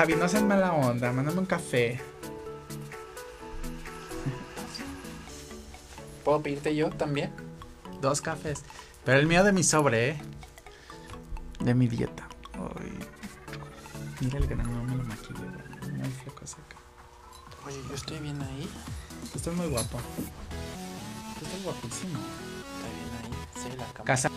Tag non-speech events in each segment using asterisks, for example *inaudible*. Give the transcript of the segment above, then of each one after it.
Javi, no seas mala onda, mándame un café. ¿Puedo pedirte yo también? Dos cafés. Pero el mío de mi sobre, ¿eh? De mi dieta. Ay, mira el grano, no me lo maquillo. Muy flaco seca. Oye, yo estoy bien ahí. Estás muy guapo. Estás guapísimo. Está bien ahí. Sí, la cámara. Casa.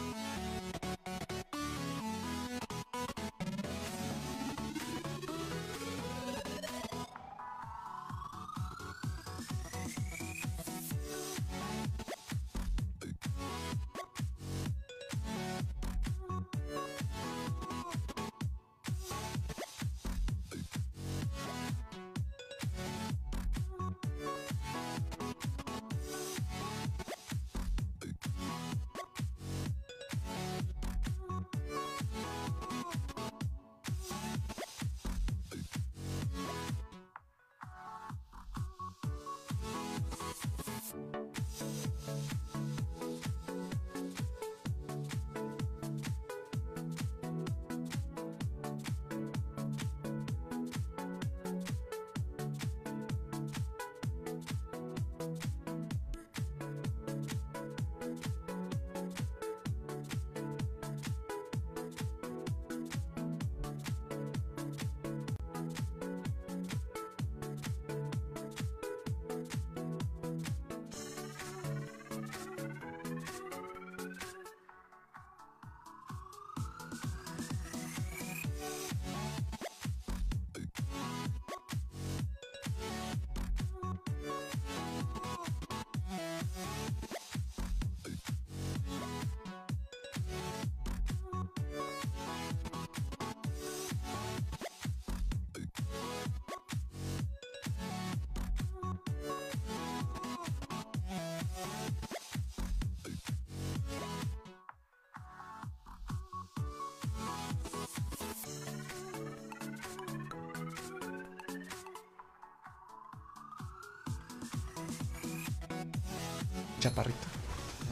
Chaparrito.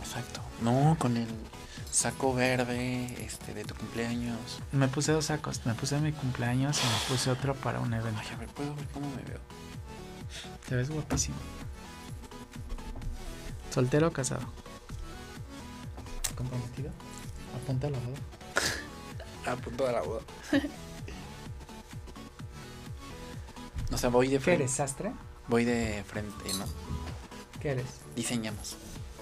Exacto. No, con el saco verde este, de tu cumpleaños. Me puse dos sacos. Me puse mi cumpleaños y me puse otro para un evento. Ay, a ver, ¿puedo ver cómo me veo? Te ves guapísimo. ¿Soltero o casado? ¿Comprometido? Apunta a la boda. *laughs* A punto de la boda. *laughs* o sea, voy de ¿Qué frente. eres, sastre? Voy de frente, ¿no? ¿Qué eres? Diseñamos.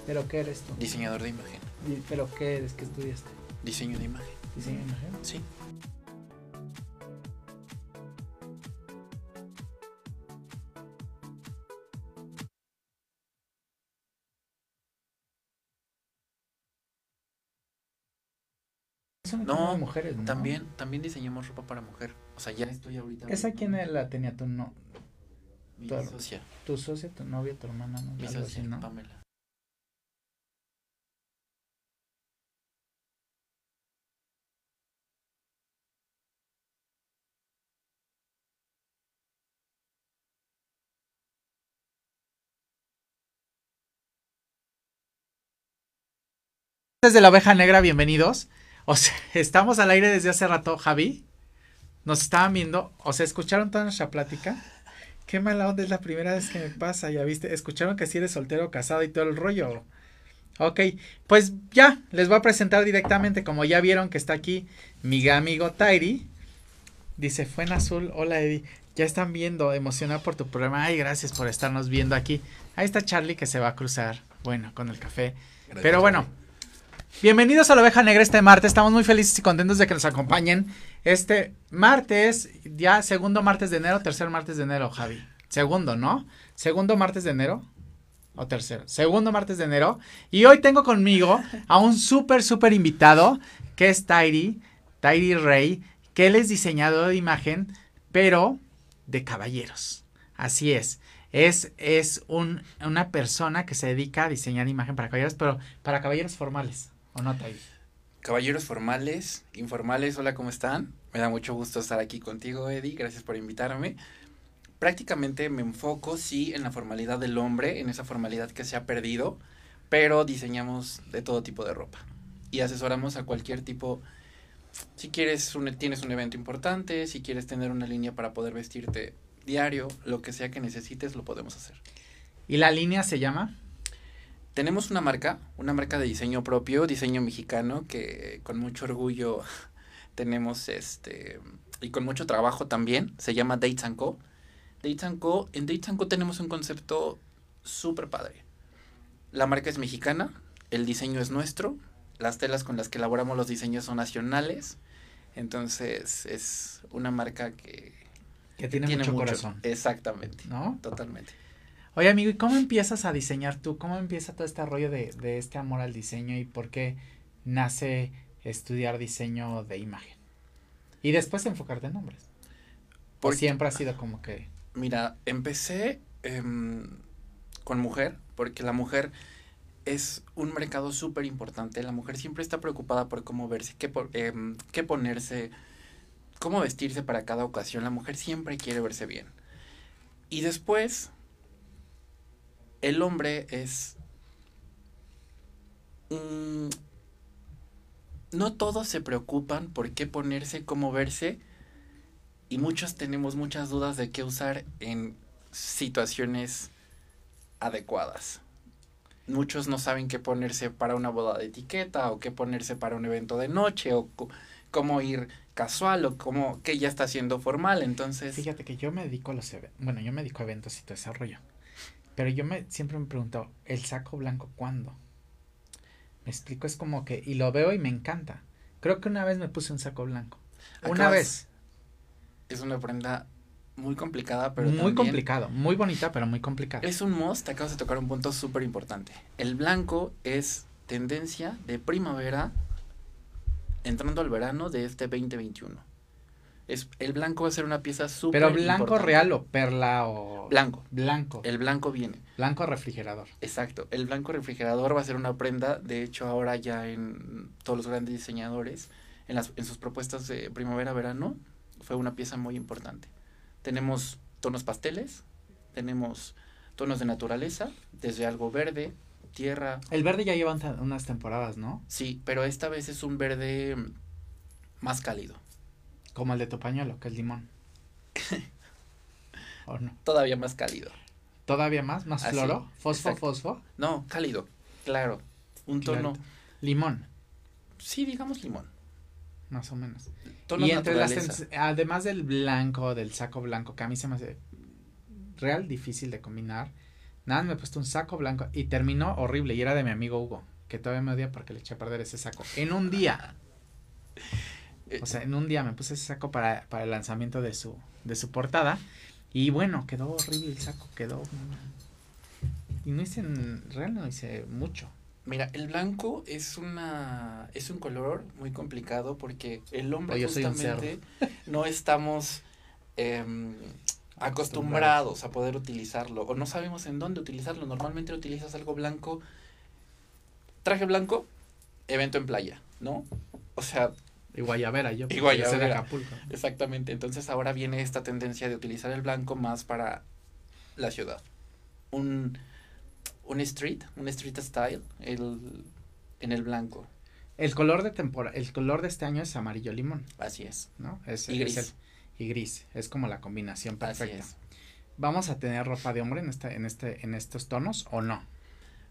¿Pero qué eres tú? Diseñador de imagen. ¿Pero qué eres? ¿Qué estudiaste? Diseño de imagen. ¿Diseño de imagen? Sí. No, mujeres, ¿no? También, también diseñamos ropa para mujer. O sea, ya estoy ahorita. ¿Esa quién la tenía? ¿Tu, no, Mi tu- socia. tu socia, tu novia, tu hermana? ¿no? Mi Algo así, socia, ¿no? Pamela. Desde la oveja negra, bienvenidos. O sea, *laughs* estamos al aire desde hace rato, Javi. Nos estaban viendo, o sea, escucharon toda nuestra plática. Qué mala onda, es la primera vez que me pasa, ya viste. Escucharon que si eres soltero casado y todo el rollo. Ok, pues ya, les voy a presentar directamente, como ya vieron que está aquí mi amigo Tairi. Dice, fue en azul, hola Eddie. Ya están viendo, emocionado por tu programa. Ay, gracias por estarnos viendo aquí. Ahí está Charlie que se va a cruzar, bueno, con el café. Gracias, Pero bueno, bienvenidos a la oveja negra este martes. Estamos muy felices y contentos de que nos acompañen. Este martes, ya segundo martes de enero, tercer martes de enero, Javi. Segundo, ¿no? Segundo martes de enero. O tercero. Segundo martes de enero. Y hoy tengo conmigo a un súper, súper invitado, que es Tairi, Tairi Rey, que él es diseñador de imagen, pero de caballeros. Así es. Es, es un, una persona que se dedica a diseñar imagen para caballeros, pero para caballeros formales. ¿O no? Caballeros formales, informales, hola, ¿cómo están? Me da mucho gusto estar aquí contigo, Eddie, gracias por invitarme. Prácticamente me enfoco, sí, en la formalidad del hombre, en esa formalidad que se ha perdido, pero diseñamos de todo tipo de ropa y asesoramos a cualquier tipo si quieres un, tienes un evento importante, si quieres tener una línea para poder vestirte diario, lo que sea que necesites, lo podemos hacer. ¿Y la línea se llama? Tenemos una marca, una marca de diseño propio, diseño mexicano, que con mucho orgullo *laughs* tenemos este, y con mucho trabajo también, se llama Dates Co. Dates Co, en Dates Co tenemos un concepto súper padre. La marca es mexicana, el diseño es nuestro, las telas con las que elaboramos los diseños son nacionales, entonces es una marca que... Que tiene, mucho, corazón. Exactamente. ¿No? Totalmente. Oye, amigo, ¿y cómo empiezas a diseñar tú? ¿Cómo empieza todo este rollo de, de este amor al diseño y por qué nace estudiar diseño de imagen? Y después enfocarte en nombres. Porque siempre ha sido como que... Mira, empecé em, con mujer, porque la mujer es un mercado súper importante. La mujer siempre está preocupada por cómo verse, qué, por, em, qué ponerse, cómo vestirse para cada ocasión. La mujer siempre quiere verse bien. Y después, el hombre es... no todos se preocupan por qué ponerse, cómo verse. Y muchos tenemos muchas dudas de qué usar en situaciones adecuadas muchos no saben qué ponerse para una boda de etiqueta o qué ponerse para un evento de noche o cómo ir casual o cómo que ya está siendo formal, entonces... Fíjate que yo me dedico a los eventos, bueno, yo me dedico a eventos y todo ese rollo, pero yo me siempre me pregunto, ¿el saco blanco cuándo? Me explico, es como que, y lo veo y me encanta. Creo que una vez me puse un saco blanco. Una vez. Es una prenda muy complicada, pero Muy complicado, muy bonita, pero muy complicada. Es un must, acabas de tocar un punto súper importante. El blanco es tendencia de primavera entrando al verano de este 2021. Es, el blanco va a ser una pieza súper Pero blanco real o perla o... Blanco. Blanco. El blanco viene. Blanco refrigerador. Exacto. El blanco refrigerador va a ser una prenda, de hecho ahora ya en todos los grandes diseñadores, en, las, en sus propuestas de primavera-verano, fue una pieza muy importante. Tenemos tonos pasteles, tenemos tonos de naturaleza, desde algo verde, tierra. El verde ya lleva unas temporadas, ¿no? Sí, pero esta vez es un verde más cálido. Como el de tu pañuelo, que es limón. *laughs* ¿O no? Todavía más cálido. ¿Todavía más? ¿Más floro? ¿Fosfo, fosfo? No, cálido, claro. Un tono. Limón. Sí, digamos limón más o menos. y entre las, además del blanco, del saco blanco, que a mí se me hace real difícil de combinar, nada, me he puesto un saco blanco y terminó horrible y era de mi amigo Hugo, que todavía me odia porque le eché a perder ese saco. En un día. *laughs* O sea, en un día me puse ese saco para, para el lanzamiento de su, de su portada y bueno, quedó horrible el saco, quedó... Y no hice, en real no hice mucho. Mira, el blanco es una es un color muy complicado porque el hombre justamente no estamos em, acostumbrados a poder utilizarlo o no sabemos en dónde utilizarlo. Normalmente utilizas algo blanco, traje blanco, evento en playa, ¿no? O sea, y Guayabera, yo. Y Guayabera. Exactamente. Entonces ahora viene esta tendencia de utilizar el blanco más para la ciudad. Un un street, un street style, el, en el blanco. El color de temporada, el color de este año es amarillo limón. Así es. ¿No? Es, y gris. y gris, es como la combinación perfecta. ¿Vamos a tener ropa de hombre en este, en este, en estos tonos o no?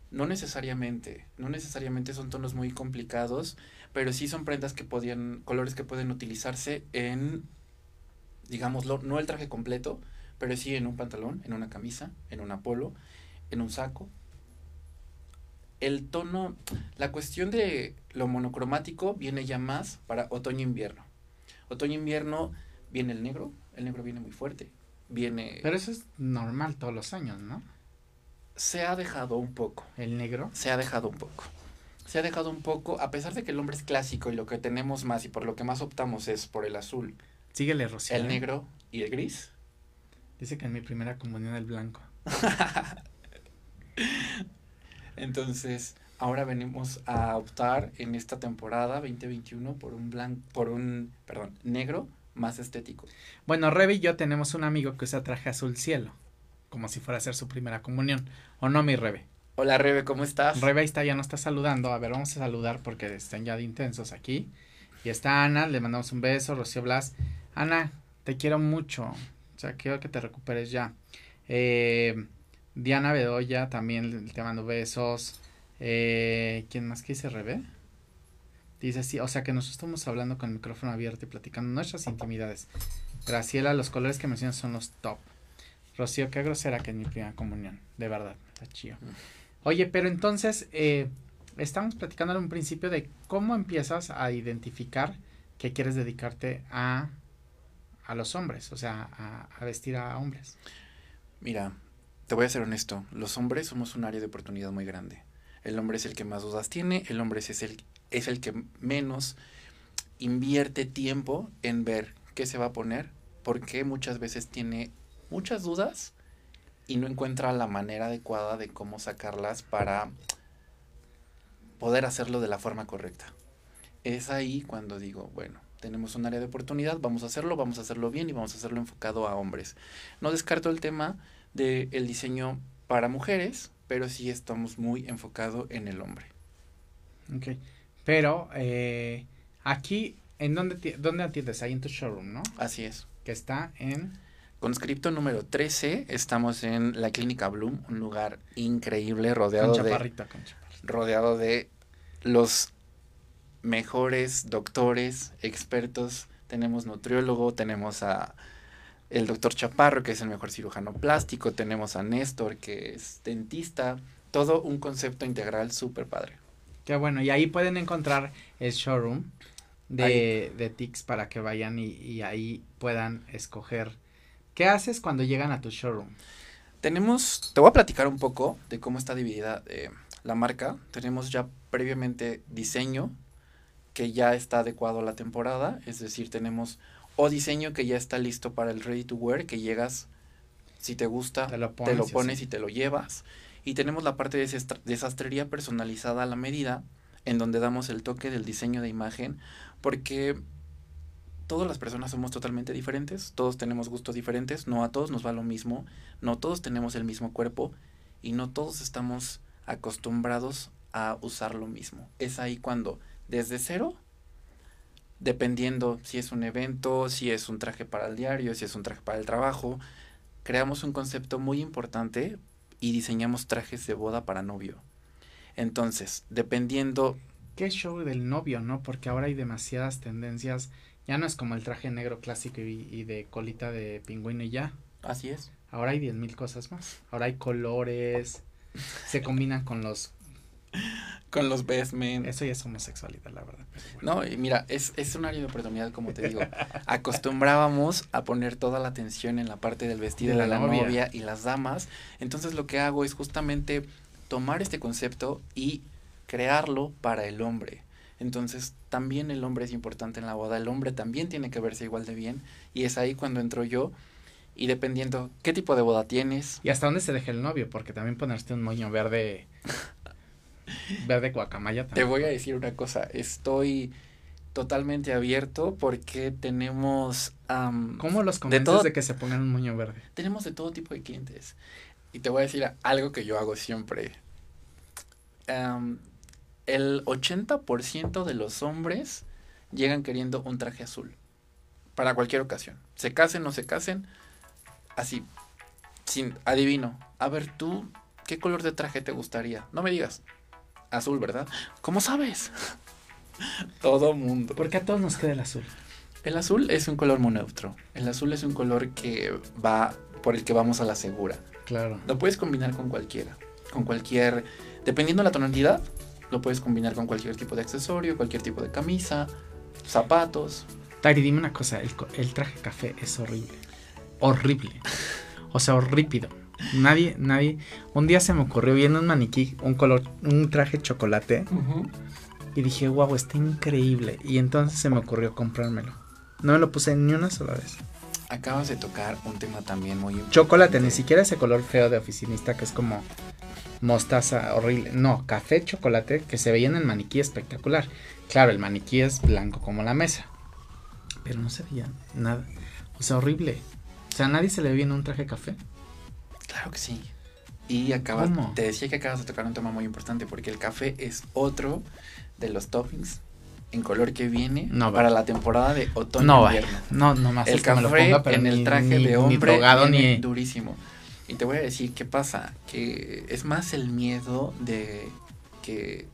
No necesariamente, no necesariamente son tonos muy complicados, pero sí son prendas que podían, colores que pueden utilizarse en, digámoslo, no el traje completo, pero sí en un pantalón, en una camisa, en un polo, en un saco, el tono, la cuestión de lo monocromático viene ya más para otoño-invierno. Otoño-invierno viene el negro, el negro viene muy fuerte, viene... Pero eso es normal todos los años, ¿no? Se ha dejado un poco. ¿El negro? Se ha dejado un poco. Se ha dejado un poco, a pesar de que el hombre es clásico y lo que tenemos más y por lo que más optamos es por el azul. Síguele, Rocío. El ¿eh? negro y el gris. Dice que en mi primera comunión el blanco. *laughs* Entonces, ahora venimos a optar en esta temporada 2021 por un blanco, por un, perdón, negro más estético. Bueno, Rebe y yo tenemos un amigo que usa traje azul cielo, como si fuera a ser su primera comunión. ¿O no, mi Rebe? Hola, Rebe, ¿cómo estás? Rebe está, ya nos está saludando. A ver, vamos a saludar porque están ya de intensos aquí. Y está Ana, le mandamos un beso, Rocío Blas. Ana, te quiero mucho. O sea, quiero que te recuperes ya. Eh, Diana Bedoya, también te mando besos. Eh, ¿Quién más que dice Rebe? Dice sí, o sea que nosotros estamos hablando con el micrófono abierto y platicando nuestras intimidades. Graciela, los colores que mencionas son los top. Rocío, qué grosera que es mi primera comunión. De verdad, está chido. Oye, pero entonces, eh, estamos platicando en un principio de cómo empiezas a identificar que quieres dedicarte a, a los hombres, o sea, a, a vestir a hombres. Mira, te voy a ser honesto, los hombres somos un área de oportunidad muy grande. El hombre es el que más dudas tiene, el hombre es el, es el que menos invierte tiempo en ver qué se va a poner, porque muchas veces tiene muchas dudas y no encuentra la manera adecuada de cómo sacarlas para poder hacerlo de la forma correcta. Es ahí cuando digo, bueno, tenemos un área de oportunidad, vamos a hacerlo, vamos a hacerlo bien y vamos a hacerlo enfocado a hombres. No descarto el tema del el diseño para mujeres, pero sí estamos muy enfocados en el hombre. Ok, pero eh, aquí, ¿en dónde, dónde atiendes? Ahí en tu showroom, ¿no? Así es. Que está en... Conscripto número 13, estamos en la Clínica Bloom, un lugar increíble rodeado con de chaparrita, con chaparrita. rodeado de los mejores doctores, expertos. Tenemos nutriólogo, tenemos a el doctor Chaparro, que es el mejor cirujano plástico, tenemos a Néstor, que es dentista, todo un concepto integral súper padre. Qué bueno, y ahí pueden encontrar el showroom de, de TICS para que vayan y, y ahí puedan escoger. ¿Qué haces cuando llegan a tu showroom? Tenemos, te voy a platicar un poco de cómo está dividida eh, la marca. Tenemos ya previamente diseño que ya está adecuado a la temporada, es decir, tenemos o diseño que ya está listo para el ready to wear, que llegas, si te gusta, Te lo te pones lo y pones y te lo llevas. Y tenemos la parte de desastre- de sastrería personalizada a la medida, en donde damos el toque del diseño de imagen, porque todas las personas somos totalmente diferentes, todos tenemos gustos diferentes, no a todos nos va lo mismo, no todos tenemos el mismo cuerpo y no todos estamos acostumbrados a usar lo mismo. Es ahí cuando desde cero, dependiendo si es un evento, si es un traje para el diario, si es un traje para el trabajo, creamos un concepto muy importante y diseñamos trajes de boda para novio. Entonces, dependiendo ¿Qué show del novio, no? Porque ahora hay demasiadas tendencias. Ya no es como el traje negro clásico y, y de colita de pingüino y ya. Así es. Ahora hay diez mil cosas más. Ahora hay colores. Se combinan con los. Con los best men. Eso ya es homosexualidad, la verdad. bueno. No, y mira, es, es un área de oportunidad, como te digo. Acostumbrábamos a poner toda la atención en la parte del vestido De de, la la, novia. novia. y las damas. Entonces lo que hago es justamente tomar este concepto y crearlo para el hombre. Entonces también el hombre es importante en la boda. El hombre también tiene que verse igual de bien. Y es ahí cuando entro yo. Y dependiendo qué tipo de boda tienes, ¿Y hasta dónde se deja el novio? Porque también ponerte un moño verde. *laughs* verde guacamaya Te también. voy a decir una cosa, estoy totalmente abierto porque tenemos ¿Cómo los convences de, todo- que se pongan un moño verde? tenemos de todo tipo de clientes. Y te voy a decir algo que yo hago siempre. El 80% de los hombres llegan queriendo un traje azul para cualquier ocasión. Se casen o no se casen, así sin adivino. A ver, tú ¿qué color de traje te gustaría? No me digas. Azul, ¿verdad? ¿Cómo sabes? *laughs* Todo mundo. Porque a todos nos queda el azul. El azul es un color muy neutro. El azul es un color que va por el que vamos a la segura. Claro. Lo puedes combinar con cualquiera. Con cualquier. Dependiendo de la tonalidad, lo puedes combinar con cualquier tipo de accesorio, cualquier tipo de camisa, zapatos. Tari, dime una cosa, el, traje café es horrible. Horrible. O sea, horrípido. Nadie, nadie. Un día se me ocurrió viendo un maniquí, un color, un traje chocolate, y dije, wow, está increíble. Y entonces se me ocurrió comprármelo. No me lo puse ni una sola vez. Acabas de tocar un tema también muy importante. Chocolate, ni siquiera ese color feo de oficinista que es como mostaza horrible. No, café chocolate que se veía en el maniquí espectacular. Claro, el maniquí es blanco como la mesa. Pero no se veía nada. O sea, horrible. O sea, ¿a nadie se le ve bien un traje café? Claro que sí. Y acabas, ¿Cómo? te decía que acabas de tocar un tema muy importante porque el café es otro de los toppings en color que viene No para la temporada de otoño No, vaya. invierno. No, no más El que me lo café ponga, pero en ni- el traje ni- de ni hombre drogado, viene ni- durísimo. Y te voy a decir qué pasa, que es más el miedo de que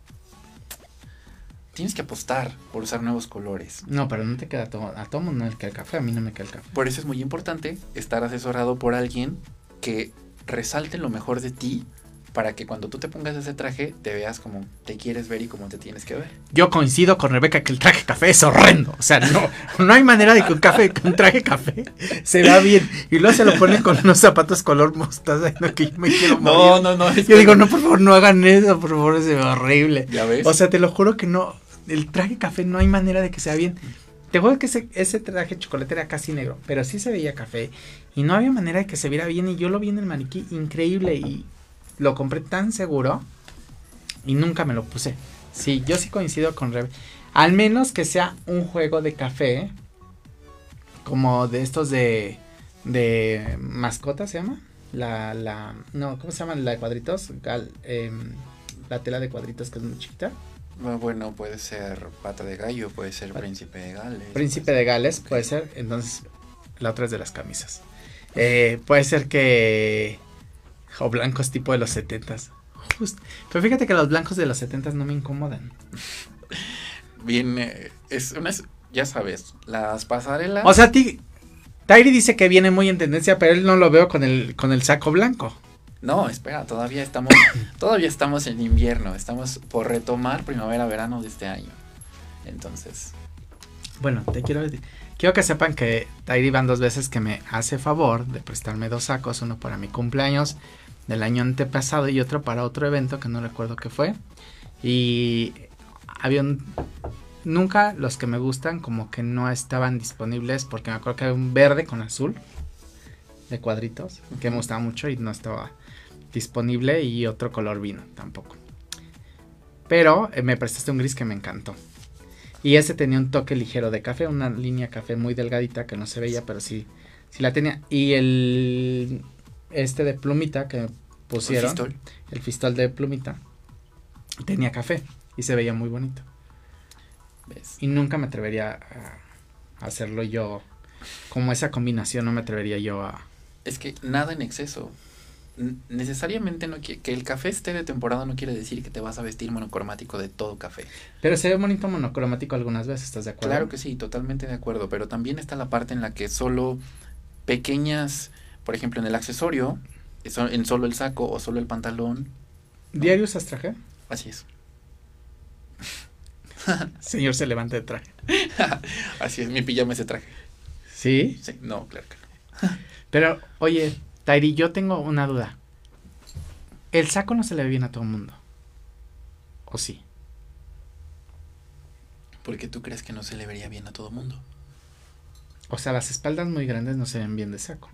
tienes que apostar por usar nuevos colores. No, pero no te queda todo. A todo mundo no le queda el café, a mí no me queda el café. Por eso es muy importante estar asesorado por alguien que resalte lo mejor de ti para que cuando tú te pongas ese traje te veas como te quieres ver y como te tienes que ver. Yo coincido con Rebeca que el traje café es horrendo. O sea, no, no hay manera de que un café, un traje café se vea bien. Y luego se lo ponen con unos zapatos color mostaza. y No, que yo me quiero morir. no, no. Yo digo, no, por favor, no hagan eso, por favor, ve horrible. ¿Ya ves? O sea, te lo juro que no. El traje café no hay manera de que sea bien. Te juro que ese, ese traje chocolate era casi negro, pero sí se veía café. Y no había manera de que se viera bien. Y yo lo vi en el maniquí increíble. Y lo compré tan seguro. Y nunca me lo puse. Sí, yo sí coincido con Rebe. Al menos que sea un juego de café. Como de estos de. De mascota se llama. La, la. No, ¿cómo se llama? La de cuadritos. Gal- em, la tela de cuadritos que es muy chiquita. Ah, Bueno, puede ser pata de gallo, puede ser Pat- príncipe de Gales. Príncipe de Gales, puede ser. Entonces, la otra es de las camisas. Eh, puede ser que. O blancos tipo de los setentas. Just- Pero fíjate que los blancos de los setentas no me incomodan. Viene, es una, ya sabes, las pasarelas. O sea, ti, Tairi dice que viene muy en tendencia, pero él no lo veo con el, con el saco blanco. No, espera, todavía estamos, *coughs* todavía estamos en invierno, estamos por retomar primavera-verano de este año. Entonces, Bueno, te quiero decir. Quiero que sepan que Tairi van dos veces que me hace favor de prestarme dos sacos, uno para mi cumpleaños del año antepasado y otro para otro evento que no recuerdo qué fue. Y había un... Nunca los que me gustan como que no estaban disponibles porque me acuerdo que había un verde con azul de cuadritos que me gustaba mucho y no estaba disponible y otro color vino tampoco. Pero eh, me prestaste un gris que me encantó. Y ese tenía un toque ligero de café, una línea café muy delgadita que no se veía, pero sí, sí la tenía. Y el este de plumita que pusieron, Fistol. el fistol de plumita, tenía café y se veía muy bonito. ¿ves? Y nunca me atrevería a hacerlo yo, como esa combinación, no me atrevería yo a... Es que nada en exceso. N- Necesariamente no que, que el café esté de temporada no quiere decir que te vas a vestir monocromático de todo café. Pero se ve bonito monocromático algunas veces, ¿estás de acuerdo? Claro que sí, totalmente de acuerdo, pero también está la parte en la que solo pequeñas, por ejemplo, en el accesorio, eso- en solo el saco o solo el pantalón, ¿Diario usas traje? así es. *laughs* Señor se levanta de traje. *laughs* Así es, mi pijama ese traje. ¿Sí? Sí, no, claro que no. *laughs* Pero, oye, Tairi, yo tengo una duda. El saco no se le ve bien a todo el mundo. ¿O sí? Porque tú crees que no se le vería bien a todo mundo. O sea, las espaldas muy grandes no se ven bien de saco.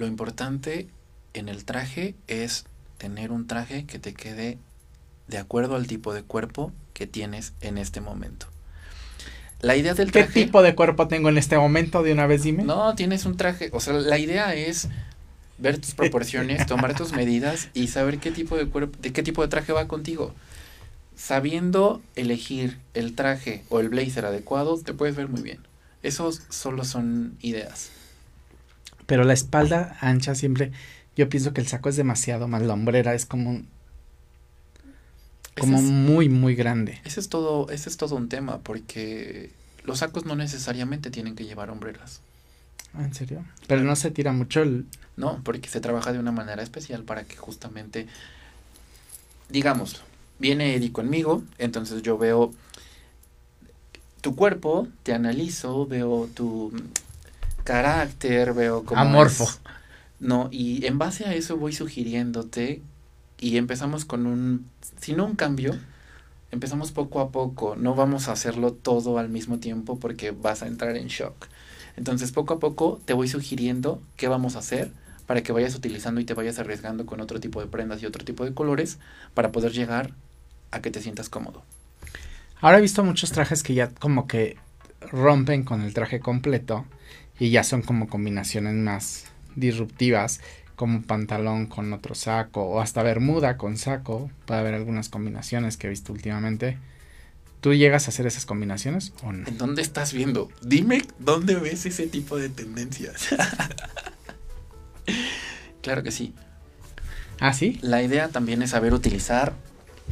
Lo importante en el traje es tener un traje que te quede de acuerdo al tipo de cuerpo que tienes en este momento. La idea del ¿Qué tipo de cuerpo tengo en este momento? De una vez dime. No, tienes un traje, o sea, la idea es ver tus proporciones, tomar tus medidas y saber qué tipo de cuerpo, de qué tipo de traje va contigo. Sabiendo elegir el traje o el blazer adecuado, te puedes ver muy bien. Esos solo son ideas. Pero la espalda ancha siempre. Yo pienso que el saco es demasiado más. La hombrera es como, un- como es, muy, muy grande. ese es todo, ese es todo un tema, porque los sacos no necesariamente tienen que llevar hombreras. Ah, ¿En serio? Pero no se tira mucho el. No, porque se trabaja de una manera especial para que justamente, digamos, viene Eddie conmigo, entonces yo veo tu cuerpo, te analizo, veo tu carácter, veo cómo Amorfo. es- No, y en base a eso voy sugiriéndote y empezamos con un, si no un cambio, empezamos poco a poco, no vamos a hacerlo todo al mismo tiempo porque vas a entrar en shock. Entonces poco a poco te voy sugiriendo qué vamos a hacer para que vayas utilizando y te vayas arriesgando con otro tipo de prendas y otro tipo de colores para poder llegar a que te sientas cómodo. Ahora he visto muchos trajes que ya como que rompen con el traje completo y ya son como combinaciones más disruptivas, como pantalón con otro saco o hasta bermuda con saco. Puede haber algunas combinaciones que he visto últimamente. ¿Tú llegas a hacer esas combinaciones o no? ¿En dónde estás viendo? Dime dónde ves ese tipo de tendencias. *laughs* claro que sí. ¿Ah, sí? La idea también es saber utilizar.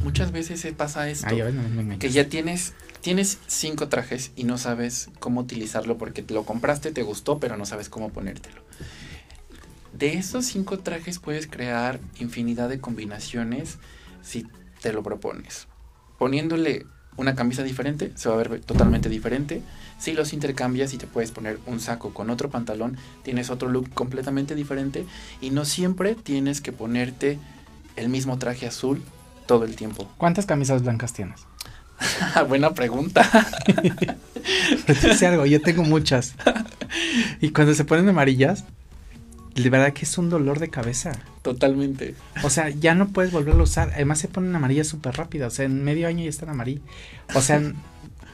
Muchas veces pasa esto. Ah, ya ves, no me engañas. que ya tienes tienes cinco trajes y no sabes cómo utilizarlo porque te lo compraste, te gustó, pero no sabes cómo ponértelo. De esos cinco trajes puedes crear infinidad de combinaciones si te lo propones. Poniéndole una camisa diferente, se va a ver totalmente diferente. Si los intercambias y te puedes poner un saco con otro pantalón, tienes otro look completamente diferente y no siempre tienes que ponerte el mismo traje azul todo el tiempo. *laughs* ¿Cuántas camisas blancas tienes? *laughs* Buena pregunta. Pero algo, yo tengo muchas. *laughs* Y cuando se ponen amarillas, de verdad que es un dolor de cabeza. Totalmente. O sea, ya no puedes volverlo a usar. Además se ponen amarillas súper rápido. O sea, en medio año ya están amarillas. O sea,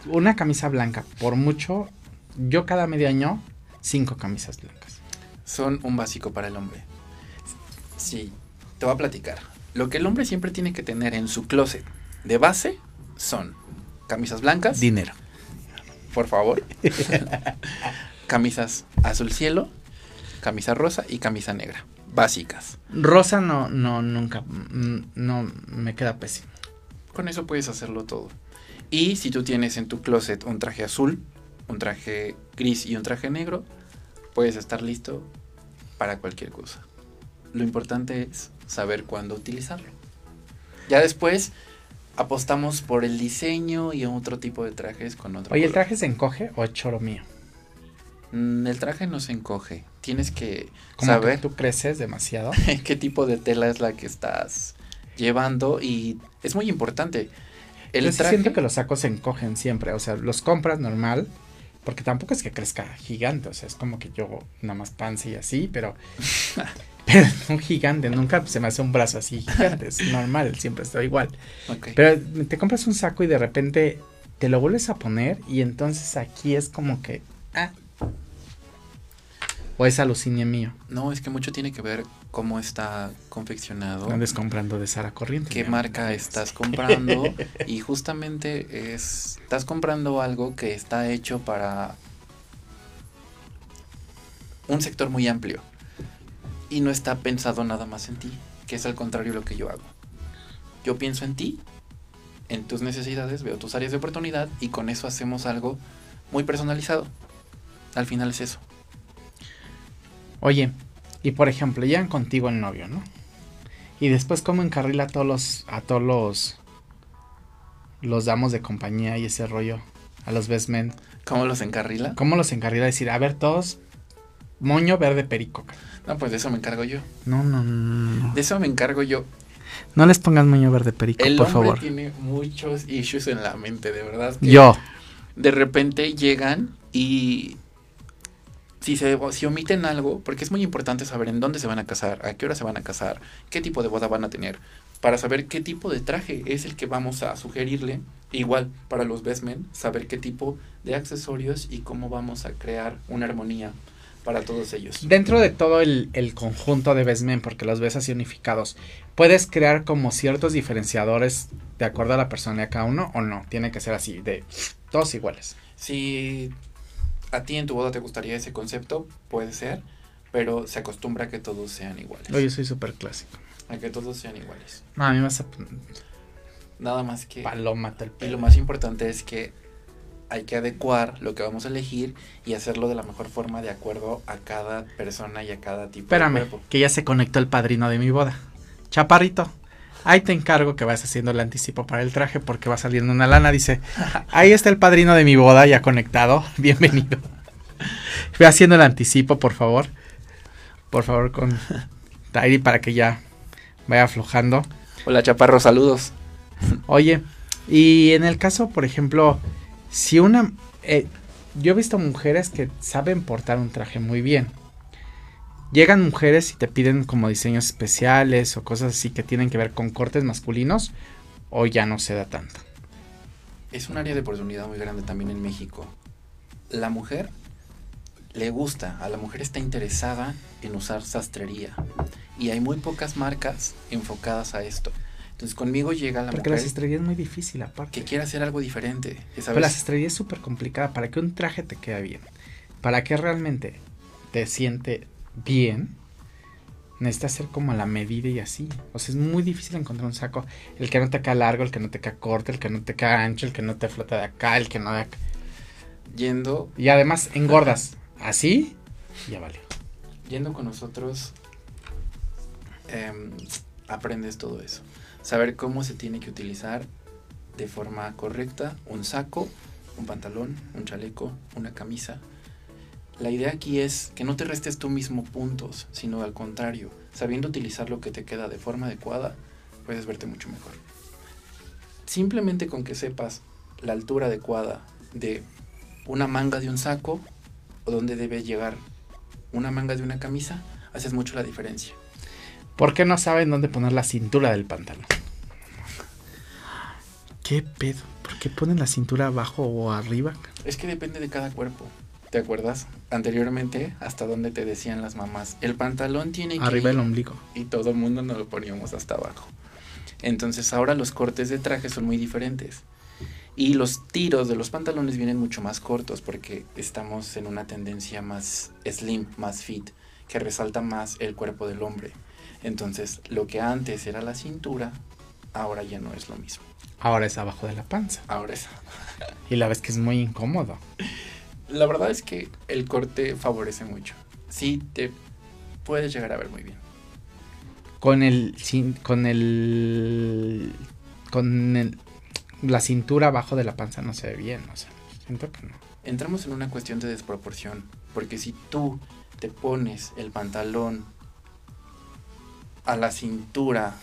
una camisa blanca, por mucho, yo cada medio año, cinco camisas blancas. Son un básico para el hombre. Sí, te voy a platicar. Lo que el hombre siempre tiene que tener en su closet de base son camisas blancas, Dinero. por favor, *laughs* camisas azul cielo, camisa rosa y camisa negra. Básicas. Rosa no, no, nunca, mm, no, me queda pésimo. Con eso puedes hacerlo todo. Y si tú tienes en tu closet un traje azul, un traje gris y un traje negro, puedes estar listo para cualquier cosa. Lo importante es saber cuándo utilizarlo. Ya después apostamos por el diseño y otro tipo de trajes con otro. Oye, ¿el traje se encoge o es choro mío? Mm, El traje no se encoge. Tienes que Como saber que tú creces demasiado. *laughs* qué tipo de tela es la que estás llevando y es muy importante. El Yo traje siento que los sacos se encogen siempre. O sea, los compras normal. Porque tampoco es que crezca gigante. O sea, es como que yo nada más panza y así, pero. *laughs* *laughs* pero un gigante. Nunca se me hace un brazo así gigante. Es normal, siempre está igual. Pero te compras un saco y de repente te lo vuelves a poner. Y entonces aquí es como que. Ah. O es alucinia mío. No, es que mucho tiene que ver cómo está confeccionado, Andes comprando de Sara Corriente. qué marca estás comprando *laughs* y justamente es, estás comprando algo que está hecho para un sector muy amplio y no está pensado nada más en ti, que es al contrario lo que yo hago. Yo pienso en ti, en tus necesidades, veo tus áreas de oportunidad y con eso hacemos algo muy personalizado. Al final es eso. Oye, y por ejemplo, llegan contigo el novio, ¿no? Y después cómo encarrila a todos los, a todos los, los damos de compañía y ese rollo, a los best men. ¿Cómo los encarrila? ¿Cómo los encarrila decir, a ver, todos, moño verde perico? ca-"? No, pues de eso me encargo yo. No, no, no, no. De eso me encargo yo. No les pongan moño verde perico, El por hombre favor. tiene muchos issues en la mente, de verdad. que Yo. De repente llegan y si se si omiten algo, porque es muy importante saber en dónde se van a casar, a qué hora se van a casar, qué tipo de boda van a tener, para saber qué tipo de traje es el que vamos a sugerirle. Igual para los best men, saber qué tipo de accesorios y cómo vamos a crear una armonía para todos ellos. Dentro de todo el, el conjunto de best men, porque los ves así unificados, ¿puedes crear como ciertos diferenciadores de acuerdo a la personalidad de cada uno o no? Tiene que ser así, de todos iguales. Si a ti en tu boda te gustaría ese concepto, puede ser, pero se acostumbra a que todos sean iguales. Oye, soy súper clásico. A que todos sean iguales. No, a mí me vas a Nada más que... paloma el Y lo más importante es que hay que adecuar lo que vamos a elegir y hacerlo de la mejor forma de acuerdo a cada persona y a cada tipo Espérame, de cuerpo. que ya se conectó el padrino de mi boda. Chaparrito, ahí te encargo que vayas haciendo el anticipo para el traje porque va saliendo una lana. Dice, *laughs* ahí está el padrino de mi boda ya conectado. *laughs* Bienvenido. Ve haciendo el anticipo, por favor. Por favor, con Tairi para que ya vaya aflojando. Hola Chaparro, saludos. Oye, y en el caso, por ejemplo, si una... eh, yo he visto mujeres que saben portar un traje muy bien. Llegan mujeres y te piden como diseños especiales o cosas así que tienen que ver con cortes masculinos o ya no se da tanto. Es un área de oportunidad muy grande también en México. La mujer le gusta, a la mujer está interesada en usar sastrería y hay muy pocas marcas enfocadas a esto. Entonces conmigo llega la Porque mujer la sastrería es muy difícil aparte. que quiere hacer algo diferente. que Pero la sabes, sastrería es súper complicada. Para que un traje te quede bien, para que realmente te siente bien, necesitas ser como a la medida y así. O sea, es muy difícil encontrar un saco. El que no te queda largo, el que no te queda corto, el que no te queda ancho, el que no te flota de acá, el que no de acá. yendo, Y además engordas así, ya valió. yendo con nosotros, em, aprendes todo eso. Saber cómo se tiene que utilizar de forma correcta un saco, un pantalón, un chaleco, una camisa. La idea aquí es que no te restes tú mismo puntos, sino al contrario, sabiendo utilizar lo que te queda de forma adecuada, puedes verte mucho mejor. Simplemente con que sepas la altura adecuada de una manga de un saco o dónde debe llegar una manga de una camisa, haces mucho la diferencia. ¿Por qué no saben dónde poner la cintura del pantalón? ¿Qué pedo? ¿Por qué ponen la cintura abajo o arriba? Es que depende de cada cuerpo. ¿Te acuerdas? Anteriormente, hasta donde te decían las mamás, el pantalón tiene que Arriba ir", el ombligo. y todo el mundo nos lo poníamos hasta abajo. Entonces ahora los cortes de traje son muy diferentes. Y los tiros de los pantalones vienen mucho más cortos porque estamos en una tendencia más slim, más fit, que resalta más el cuerpo del hombre. Entonces lo que antes era la cintura, ahora ya no es lo mismo. Ahora es abajo de la panza. Ahora es... Y la ves que es muy incómodo. La verdad es que el corte favorece mucho. Sí, te puedes llegar a ver muy bien. Con el. Con el. Con el- la cintura abajo de la panza no se ve bien. O sea, siento que no. entramos en una cuestión de desproporción, porque si tú te pones el pantalón a la cintura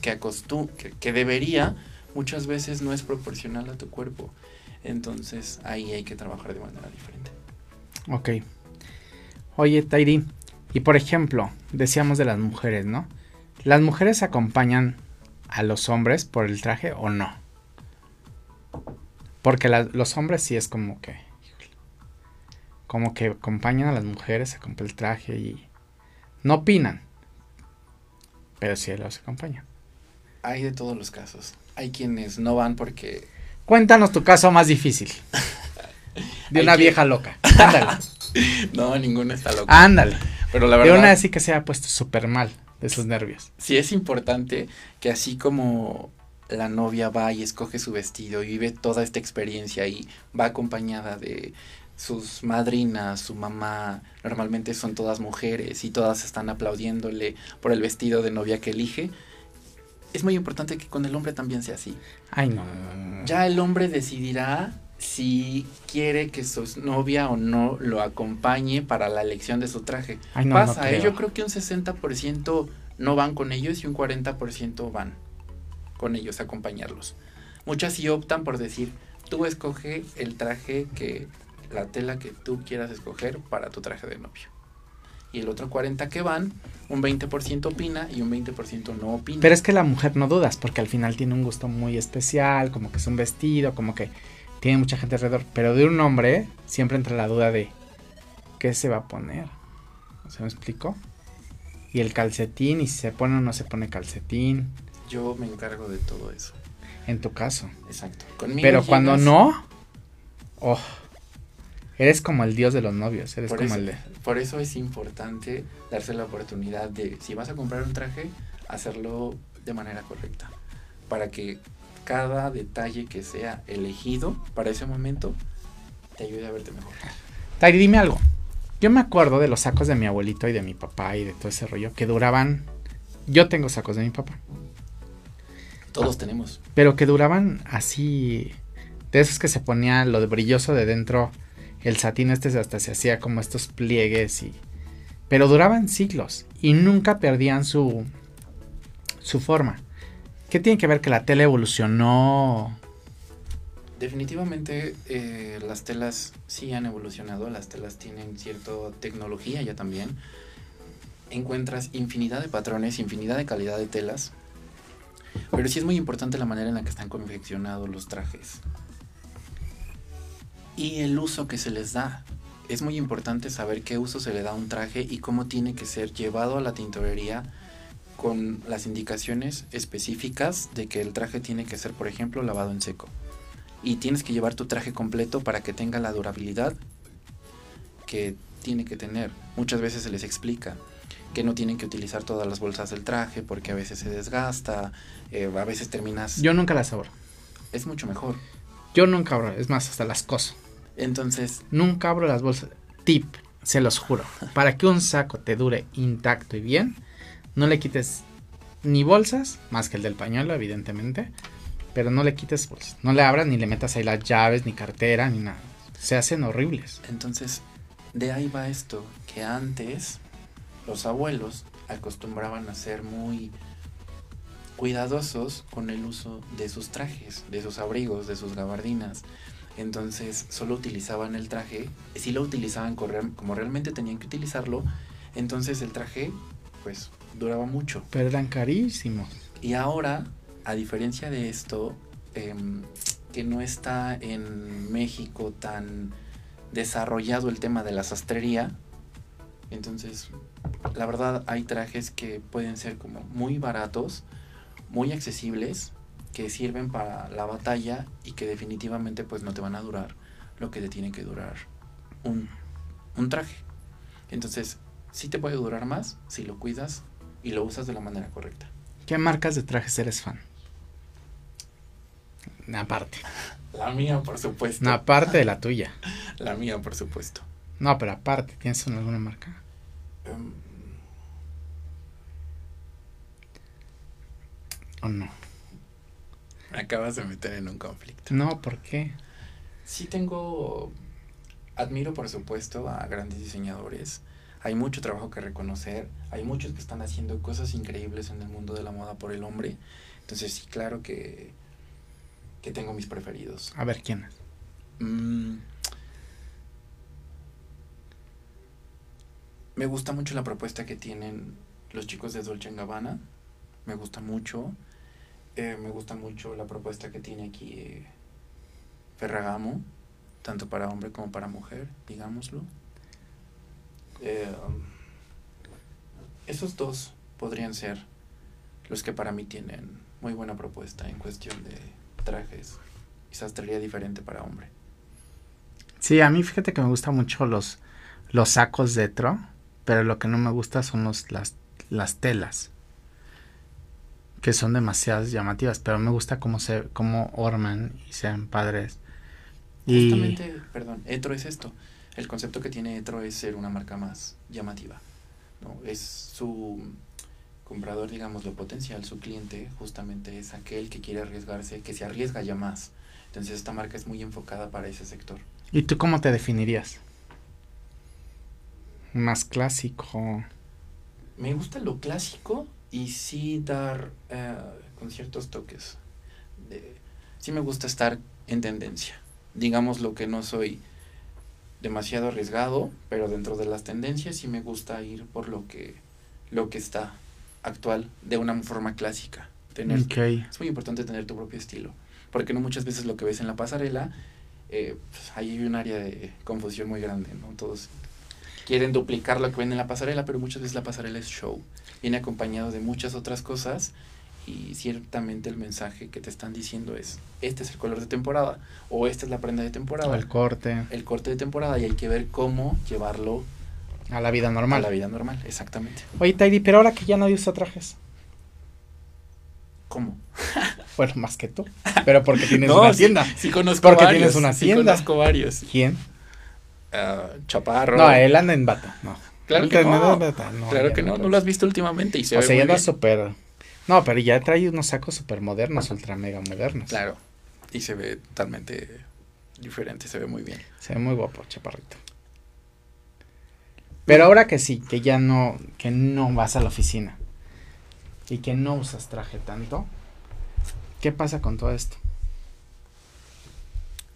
que, acostu que, debería, muchas veces no es proporcional a tu cuerpo. Entonces ahí hay que trabajar de manera diferente. Ok. Oye, Tairi. Y por ejemplo, decíamos de las mujeres, ¿no? ¿Las mujeres acompañan a los hombres por el traje o no? Porque los hombres sí es como que. Como que acompañan a las mujeres a comprar el traje y. No opinan. Pero sí los acompañan. Hay de todos los casos. Hay quienes no van porque Cuéntanos tu caso más difícil. *laughs* De una vieja loca. Ándale. *laughs* no, ninguno está loco. Ándale. Pero la De verdad una así que se ha puesto súper mal de sus nervios. sí es importante que así como la novia va y escoge su vestido y vive toda esta experiencia y va acompañada de sus madrinas, su mamá, normalmente son todas mujeres y todas están aplaudiéndole por el vestido de novia que elige. Es muy importante que con el hombre también sea así. Ay, no. Ya el hombre decidirá si quiere que su novia o no lo acompañe para la elección de su traje. Ay, no, no Pasa, ¿eh? creo. yo creo que un 60% no van con ellos y un 40% van con ellos a acompañarlos. Muchas sí optan por decir, tú escoge el traje que, la tela que tú quieras escoger para tu traje de novio. Y el otro 40 que van, un 20% opina y un 20% no opina. Pero es que la mujer no dudas, porque al final tiene un gusto muy especial, como que es un vestido, como que tiene mucha gente alrededor. Pero de un hombre siempre entra la duda de qué se va a poner. ¿Se me explicó? Y el calcetín, y si se pone o no se pone calcetín, Yo me encargo de todo eso. en tu caso. Exacto. Conmigo Pero cuando no, oh, eres como el dios de los novios, eres Por como eso, el de... por eso es importante darse la oportunidad de, si vas a comprar un traje, hacerlo de manera correcta. Para que cada detalle que sea elegido para ese momento te ayude a verte mejor. Tairi, dime algo. Yo me acuerdo de los sacos de mi abuelito y de mi papá y de todo ese rollo que duraban. Yo tengo sacos de mi papá, Todos tenemos. pero que duraban así. De esos que se ponía lo de brilloso de dentro, el satín este hasta se hacía como estos pliegues y. Pero duraban siglos y nunca perdían su. su forma. ¿Qué tiene que ver que la tela evolucionó? Definitivamente eh, las telas sí han evolucionado, las telas tienen cierta tecnología ya también. Encuentras infinidad de patrones, infinidad de calidad de telas, pero sí es muy importante la manera en la que están confeccionados los trajes. Y el uso que se les da. Es muy importante saber qué uso se le da a un traje y cómo tiene que ser llevado a la tintorería con las indicaciones específicas de que el traje tiene que ser, por ejemplo, lavado en seco. Y tienes que llevar tu traje completo para que tenga la durabilidad que tiene que tener. Muchas veces se les explica que no tienen que utilizar todas las bolsas del traje porque a veces se desgasta, eh, a veces terminas... Yo nunca las abro. Es mucho mejor. Yo nunca abro, es más, hasta las coso. Entonces... Nunca abro las bolsas. Tip, se los juro. Para que un saco te dure intacto y bien, no le quites ni bolsas, más que el del pañuelo, evidentemente. Pero no le quites bolsas. No le abras ni le metas ahí las llaves, ni cartera, ni nada. Se hacen horribles. Entonces, de ahí va esto, que antes los abuelos acostumbraban a ser muy cuidadosos con el uso de sus trajes, de sus abrigos, de sus gabardinas. Entonces solo utilizaban el traje, si lo utilizaban como realmente tenían que utilizarlo, entonces el traje pues duraba mucho. Pero eran carísimos. Y ahora, a diferencia de esto, em, que no está en México tan desarrollado el tema de la sastrería, entonces la verdad hay trajes que pueden ser como muy baratos, muy accesibles, que sirven para la batalla y que definitivamente pues no te van a durar lo que te tiene que durar un, un traje. Entonces, sí te puede durar más si lo cuidas y lo usas de la manera correcta. ¿Qué marcas de trajes eres fan? Aparte. *laughs* La mía, por supuesto. aparte de la tuya. *laughs* La mía, por supuesto. No, pero aparte, ¿tienes alguna marca? Em, ¿O no? Acabas de meter en un conflicto. No, ¿por qué? Sí tengo... Admiro, por supuesto, a grandes diseñadores. Hay mucho trabajo que reconocer. Hay muchos que están haciendo cosas increíbles en el mundo de la moda por el hombre. Entonces sí, claro que, que tengo mis preferidos. A ver, ¿quiénes? Mm. me gusta mucho la propuesta que tienen los chicos de Dolce Gabbana. Me gusta mucho. Eh, me gusta mucho la propuesta que tiene aquí eh, Ferragamo, tanto para hombre como para mujer, digámoslo. Eh, esos dos podrían ser los que para mí tienen muy buena propuesta en cuestión de trajes y sastrería diferente para hombre. Sí, a mí fíjate que me gustan mucho los, los sacos de tro, pero lo que no me gusta son los, las, las telas que son demasiadas llamativas, pero me gusta cómo se cómo orman y sean padres. Y Justamente, perdón, Etro es esto. El concepto que tiene Etro es ser una marca más llamativa. ¿no? Es su comprador, digamos, lo potencial, su cliente, justamente es aquel que quiere arriesgarse, que se arriesga ya más. Entonces esta marca es muy enfocada para ese sector. ¿Y tú cómo te definirías? Más clásico. Me gusta lo clásico, y sí dar eh, con ciertos toques. De, sí me gusta estar en tendencia. Digamos lo que no soy demasiado arriesgado, pero dentro de las tendencias sí me gusta ir por lo que, lo que está actual de una forma clásica. Tener, Es muy importante tener tu propio estilo, porque no muchas veces lo que ves en la pasarela, eh, pues, hay un área de confusión muy grande, ¿no? Todos quieren duplicar lo que ven en la pasarela, pero muchas veces la pasarela es show. Viene acompañado de muchas otras cosas y ciertamente el mensaje que te están diciendo es, este es el color de temporada o esta es la prenda de temporada. El corte. El corte de temporada y hay que ver cómo llevarlo a la vida normal. A la vida normal, exactamente. Oye, Tairi, pero ahora que ya nadie usa trajes. ¿Cómo? *laughs* bueno, más que tú. Pero porque tienes *laughs* una hacienda. Sí, conozco porque tienes una hacienda. Sí conozco varios. ¿Quién? Uh, chaparro. No, él anda en bata, no. Claro que no. claro que no, no lo has visto últimamente y se o sea, ya anda súper... No, pero ya trae unos sacos súper modernos, ultra mega modernos. Claro, y se ve totalmente diferente, se ve muy bien. Se ve muy guapo, chaparrito. Pero ahora que sí, que ya no, que no vas a la oficina y que no usas traje tanto, ¿qué pasa con todo esto?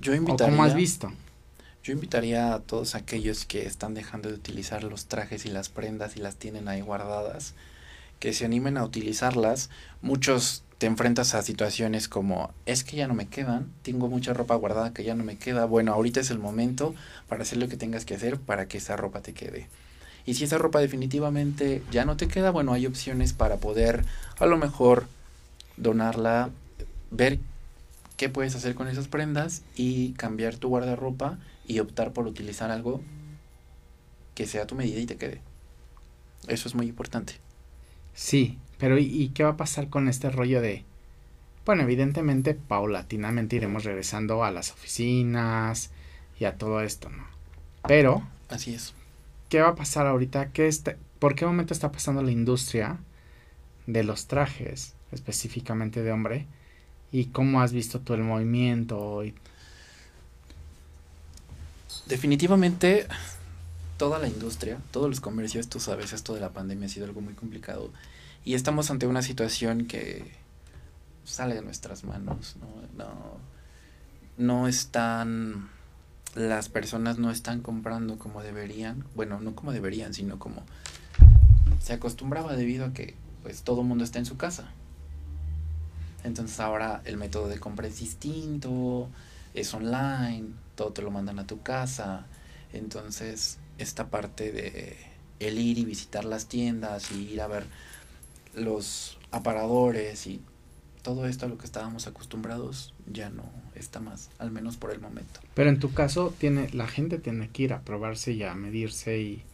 Yo invitaría... cómo has visto? Yo invitaría a todos aquellos que están dejando de utilizar los trajes y las prendas y las tienen ahí guardadas, que se animen a utilizarlas. Muchos te enfrentas a situaciones como, es que ya no me quedan, tengo mucha ropa guardada que ya no me queda. Bueno, ahorita es el momento para hacer lo que tengas que hacer para que esa ropa te quede. Y si esa ropa definitivamente ya no te queda, bueno, hay opciones para poder a lo mejor donarla, ver qué puedes hacer con esas prendas y cambiar tu guardarropa y optar por utilizar algo que sea a tu medida y te quede. Eso es muy importante. Sí, pero ¿y, qué va a pasar con este rollo de... Bueno, evidentemente, paulatinamente iremos regresando a las oficinas y a todo esto, ¿no? Pero... Así es. ¿Qué va a pasar ahorita? ¿Qué está, ¿Por qué momento está pasando la industria de los trajes, específicamente de hombre? ¿Y cómo has visto tú el movimiento? Definitivamente toda la industria, todos los comercios, tú sabes, esto de la pandemia ha sido algo muy complicado. Y estamos ante una situación que sale de nuestras manos, no, no, no están, las personas no están comprando como deberían, bueno, no como deberían, sino como se acostumbraba debido a que pues todo el mundo está en su casa. Entonces ahora el método de compra es distinto, es online, todo te lo mandan a tu casa. Entonces esta parte de el ir y visitar las tiendas y ir a ver los aparadores y todo esto a lo que estábamos acostumbrados ya no está más, al menos por el momento. Pero en tu caso tiene la gente tiene que ir a probarse y a medirse y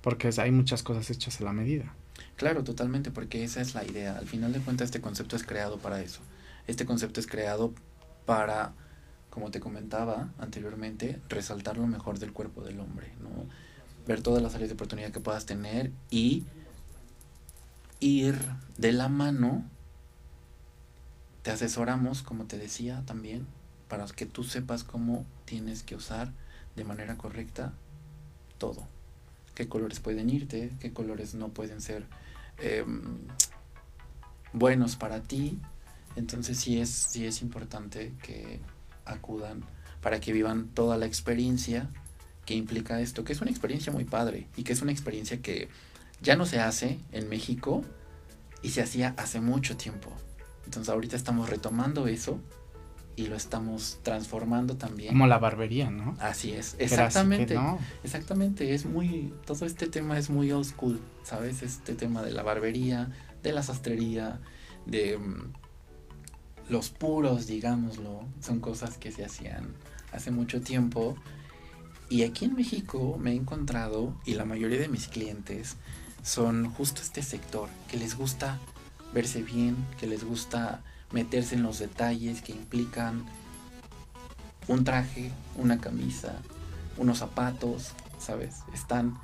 porque hay muchas cosas hechas a la medida. Claro, totalmente, porque esa es la idea. Al final de cuentas este concepto es creado para eso. Este concepto es creado para como te comentaba anteriormente, resaltar lo mejor del cuerpo del hombre, ¿no? Ver todas las áreas de oportunidad que puedas tener y ir de la mano. Te asesoramos, como te decía también, para que tú sepas cómo tienes que usar de manera correcta todo. Qué colores pueden irte, qué colores no pueden ser em, buenos para ti. Entonces sí es, sí es importante que acudan para que vivan toda la experiencia que implica esto, que es una experiencia muy padre y que es una experiencia que ya no se hace en México y se hacía hace mucho tiempo. Entonces ahorita estamos retomando eso y lo estamos transformando también. Como la barbería, ¿no? Así es, exactamente. Exactamente, es muy, todo este tema es muy old school, ¿sabes? Este tema de la barbería, de la sastrería, de mm, los puros, digámoslo, son cosas que se hacían hace mucho tiempo. Y aquí en México me he encontrado, y la mayoría de mis clientes son justo este sector, que les gusta verse bien, que les gusta meterse en los detalles que implican un traje, una camisa, unos zapatos, ¿sabes? Están...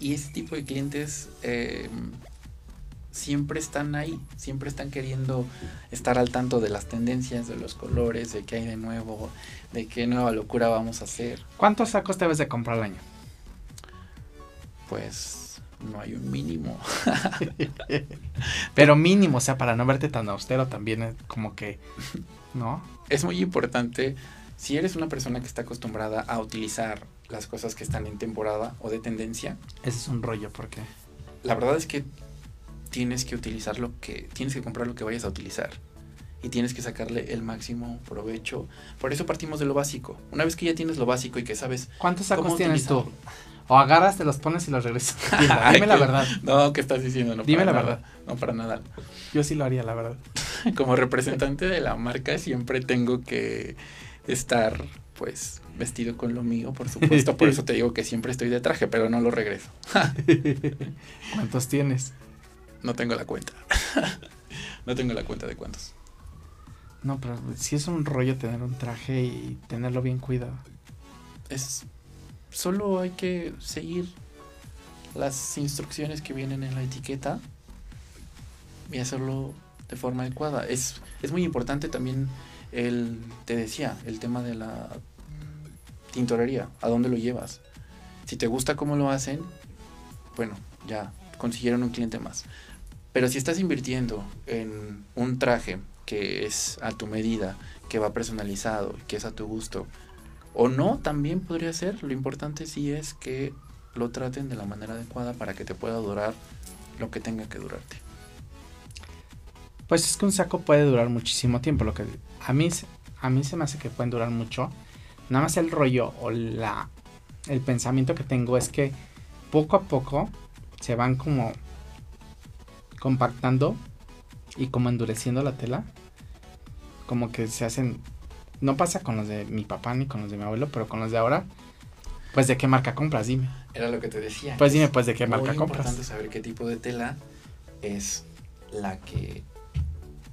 Y ese tipo de clientes eh, siempre están ahí, siempre están queriendo estar al tanto de las tendencias, de los colores, de qué hay de nuevo, de qué nueva locura vamos a hacer. ¿Cuántos sacos debes de comprar al año? Pues no hay un mínimo. *laughs* Pero mínimo, o sea, para no verte tan austero también es como que, ¿no? Es muy importante, si eres una persona que está acostumbrada a utilizar las cosas que están en temporada o de tendencia. Ese es un rollo, porque... La verdad es que tienes que utilizar lo que, tienes que comprar lo que vayas a utilizar y tienes que sacarle el máximo provecho. Por eso partimos de lo básico. Una vez que ya tienes lo básico y que sabes... ¿Cuántos sacos tienes tú? O agarras, te los pones y los regresas. *laughs* Dime, la verdad. No, ¿qué estás diciendo? No Dime la verdad. No, para nada. Yo sí lo haría, la verdad. *laughs* Como representante de la marca siempre tengo que estar, pues, vestido con lo mío, por supuesto. Por *laughs* eso te digo que siempre estoy de traje, pero no lo regreso. ¿Cuántos tienes? No tengo la cuenta. *laughs* no tengo la cuenta de cuántos. No, pero si es un rollo tener un traje y tenerlo bien cuidado. Es. Solo hay que seguir las instrucciones que vienen en la etiqueta y hacerlo de forma adecuada. Es, es muy importante también el, te decía, el tema de la tintorería, a dónde lo llevas. Si te gusta cómo lo hacen, bueno, ya consiguieron un cliente más. Pero si estás invirtiendo en un traje que es a tu medida, que va personalizado, que es a tu gusto, o no, también podría ser. Lo importante sí es que lo traten de la manera adecuada para que te pueda durar lo que tenga que durarte. Pues es que un saco puede durar muchísimo tiempo. Lo que a mí, a mí se me hace que pueden durar mucho. Nada más el rollo o la, el pensamiento que tengo es que poco a poco se van como compactando y como endureciendo la tela. Como que se hacen... No pasa con los de mi papá ni con los de mi abuelo, pero con los de ahora. Pues de qué marca compras, dime. Era lo que te decía. Pues dime, pues de qué marca compras. importante saber qué tipo de tela es la que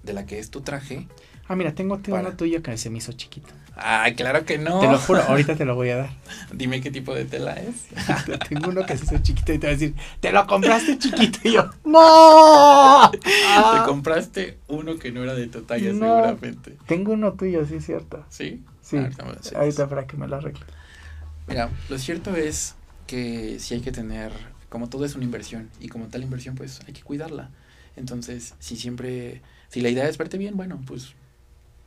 de la que es tu traje. Ah, mira, tengo, tengo Para. uno tuyo que se me hizo chiquito. Ay, claro que no. Te lo juro, *laughs* ahorita te lo voy a dar. Dime qué tipo de tela es. *laughs* tengo uno que se hizo chiquito y te va a decir, te lo compraste chiquito. Y yo, *laughs* ¡No! Te Ah, compraste uno que no era de tu talla, No. seguramente. tengo uno tuyo, sí, es cierto. ¿Sí? Sí, Ahorita me lo enseñas. ahorita para que me lo arregle. Mira, lo cierto es que sí hay que tener, como todo es una inversión, y como tal inversión, pues hay que cuidarla. Entonces, si siempre, si la idea es verte bien, bueno, pues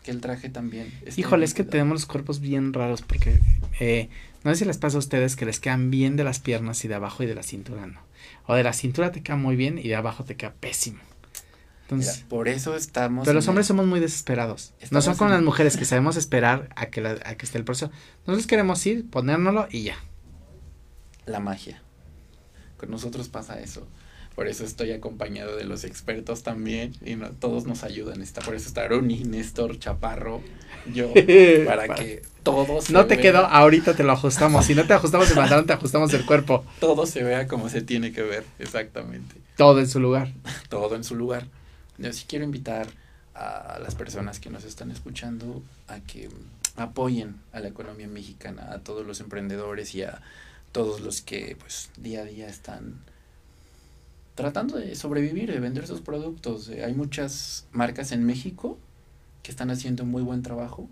que el traje también. Híjole, es que tenemos los cuerpos bien raros porque eh, no sé si les pasa a ustedes que les quedan bien de las piernas y de abajo y de la cintura, ¿no? O de la cintura te queda muy bien y de abajo te queda pésimo. Mira, Entonces, por eso estamos. pero los hombres el- somos muy desesperados. No son como las mujeres que *laughs* sabemos esperar a que, la- a que esté el proceso. Nosotros queremos ir, ponérnoslo y ya. la magia. Con nosotros pasa eso. Por eso estoy acompañado de los expertos también y no, todos nos ayudan. Está, por eso está Roni, Néstor, Chaparro, yo, *laughs* para que todos No te quedó, ahorita te lo ajustamos. Si no te ajustamos el pantalón, te ajustamos el cuerpo. todo se vea como se tiene que ver, exactamente. Todo en su lugar. *laughs* Todo en su lugar. Yo sí quiero invitar a las personas que nos están escuchando a que apoyen a la economía mexicana, a todos los emprendedores y a todos los que pues día a día están tratando de sobrevivir, de vender sus productos. Eh, hay muchas marcas en México que están haciendo muy buen trabajo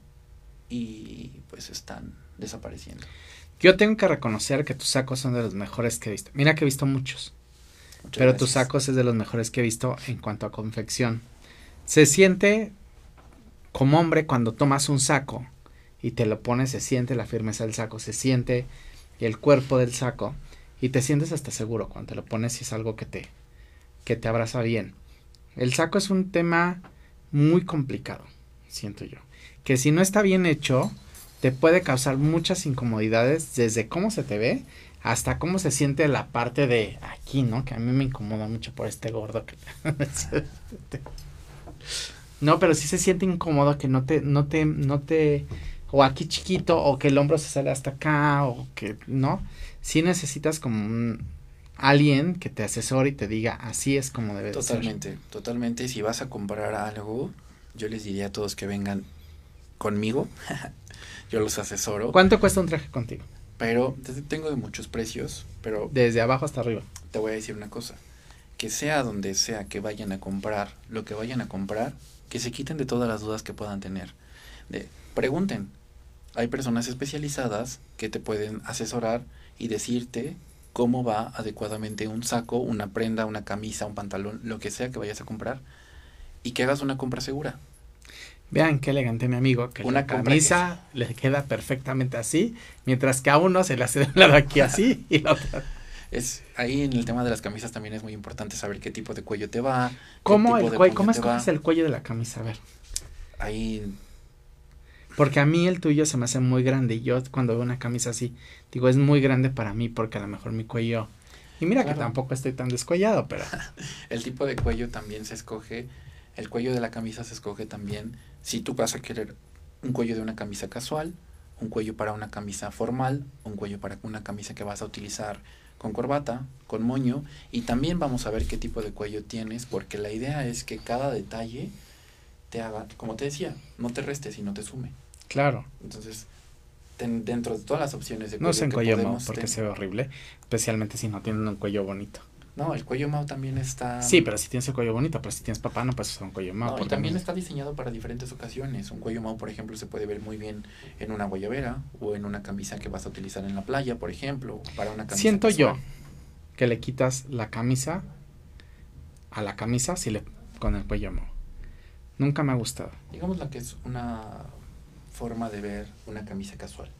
y pues están desapareciendo. Yo tengo que reconocer que tus sacos son de los mejores que he visto. Mira que he visto muchos. Muchas pero tus sacos es de los mejores que he visto en cuanto a confección. Se siente como hombre cuando tomas un saco y te lo pones, se siente la firmeza del saco, se siente el cuerpo del saco y te sientes hasta seguro cuando te lo pones y es algo que te que te abraza bien. El saco es un tema muy complicado, siento yo, que si no está bien hecho te puede causar muchas incomodidades desde cómo se te ve hasta cómo se siente la parte de aquí, ¿no? Que a mí me incomoda mucho por este gordo. Que... *laughs* no, pero sí se siente incómodo que no te, no te, no te, o aquí chiquito, o que el hombro se sale hasta acá, o que, ¿no? Sí necesitas como un, alguien que te asesore y te diga, así es como debe de ser. Totalmente, totalmente. Si vas a comprar algo, yo les diría a todos que vengan conmigo. *laughs* yo los asesoro. ¿Cuánto cuesta un traje contigo? Pero te- tengo de muchos precios, pero Desde abajo hasta arriba. te voy a decir una cosa. Que sea donde sea que vayan a comprar, lo que vayan a comprar, que se quiten de todas las dudas que puedan tener. De, pregunten. Hay personas especializadas que te pueden asesorar y decirte cómo va adecuadamente un saco, una prenda, una camisa, un pantalón, lo que sea que vayas a comprar y que hagas una compra segura. Vean qué elegante mi amigo, que Una la camisa le queda perfectamente así, mientras que a uno se le hace de un lado aquí así *laughs* y la otra. Es ahí en el tema de las camisas también es muy importante saber qué tipo de cuello te va. ¿Cómo, el cuello, ¿cómo escoges el cuello de la camisa? A ver. Ahí Porque a mí el tuyo se me hace muy grande y yo cuando veo una camisa así, digo, es muy grande para mí porque a lo mejor mi cuello... Y mira que tampoco estoy tan descuellado, pero... *laughs* el tipo de cuello también se escoge, el cuello de la camisa se escoge también si tú vas a querer un cuello de una camisa casual, un cuello para una camisa formal, un cuello para una camisa que vas a utilizar con corbata, con moño y también vamos a ver qué tipo de cuello tienes porque la idea es que cada detalle te haga, como te decía, no te reste sino te sume. Claro, Entonces, ten- dentro de todas las opciones de no se que cuello Mao porque ten- se ve horrible, especialmente si no tienen un cuello bonito. No, el cuello Mao también está... Sí, pero si tienes el cuello bonito, pero si tienes papá no puedes usar un cuello Mao. No, y también no- está diseñado para diferentes ocasiones. Un cuello Mao, por ejemplo, se puede ver muy bien en una guayabera o en una camisa que vas a utilizar en la playa, por ejemplo, para una camisa Siento yo casual. que le quitas la camisa a la camisa si le con el cuello Mao. Nunca me ha gustado. Digamos la que es una forma de ver una camisa casual.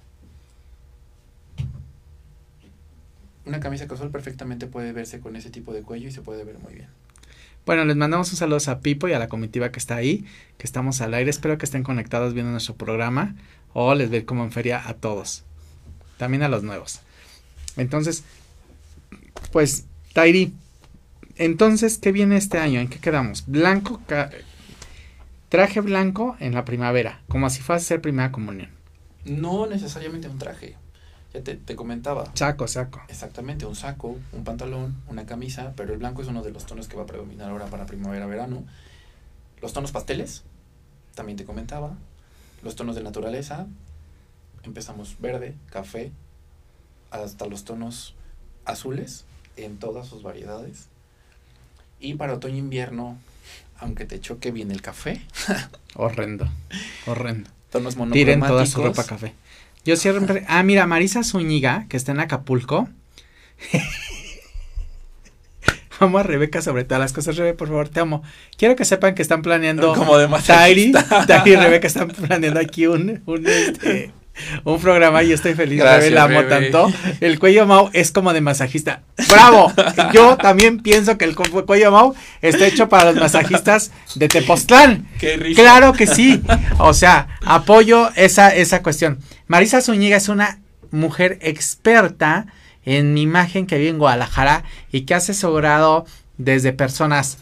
Una camisa casual perfectamente puede verse con ese tipo de cuello y se puede ver muy bien. Bueno, les mandamos un saludo a Pipo y a la comitiva que está ahí, que estamos al aire. Espero que estén conectados viendo nuestro programa o les ve como en feria a todos. También a los nuevos. Entonces, pues, Tairi, entonces, ¿qué viene este año? ¿En qué quedamos? Blanco, traje blanco en la primavera, como si fuese a ser primera comunión. No necesariamente un traje. Ya te, te, comentaba. Saco, saco. Exactamente, un saco, un pantalón, una camisa, pero el blanco es uno de los tonos que va a predominar ahora para primavera-verano. Los tonos pasteles, también te comentaba. Los tonos de naturaleza, empezamos verde, café, hasta los tonos azules en todas sus variedades. Y para otoño-invierno, aunque te choque bien el café. *laughs* horrendo, horrendo. Tonos Tiren toda su ropa café. Yo siempre... Ah, mira, Marisa Zúñiga, que está en Acapulco. *laughs* Amo a Rebeca sobre todas las cosas. Rebeca, por favor, te amo. Quiero que sepan que están planeando. Como de Tairi, Tairi y Rebeca están planeando aquí un, un, este, *laughs* un programa y estoy feliz. Gracias, la amo tanto. El cuello Mau es como de masajista. ¡Bravo! Yo también pienso que el cuello Mau está hecho para los masajistas de Tepoztlán. *laughs* Qué rico. Claro que sí. O sea, apoyo esa, esa cuestión. Marisa Zúñiga es una mujer experta en mi imagen que vive en Guadalajara y que ha asesorado desde personas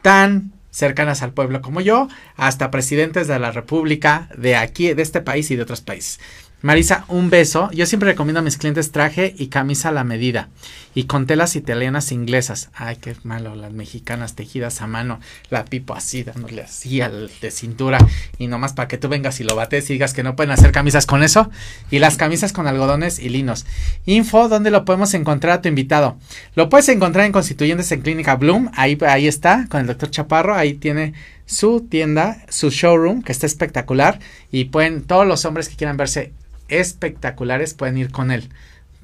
tan cercanas al pueblo como yo, hasta presidentes de la República, de aquí, de este país y de otros países. Marisa, un beso. Yo siempre recomiendo a mis clientes traje y camisa a la medida. Y con telas italianas e inglesas. Ay, qué malo, las mexicanas tejidas a mano. La pipo así, dándole así al de cintura. Y nomás para que tú vengas y lo bates y digas que no pueden hacer camisas con eso. Y las camisas con algodones y linos. Info, ¿dónde lo podemos encontrar a tu invitado? Lo puedes encontrar en Constituyentes en Clínica Bloom. Ahí, ahí está, con el doctor Chaparro. Ahí tiene su tienda, su showroom, que está espectacular. Y pueden, todos los hombres que quieran verse espectaculares pueden ir con él.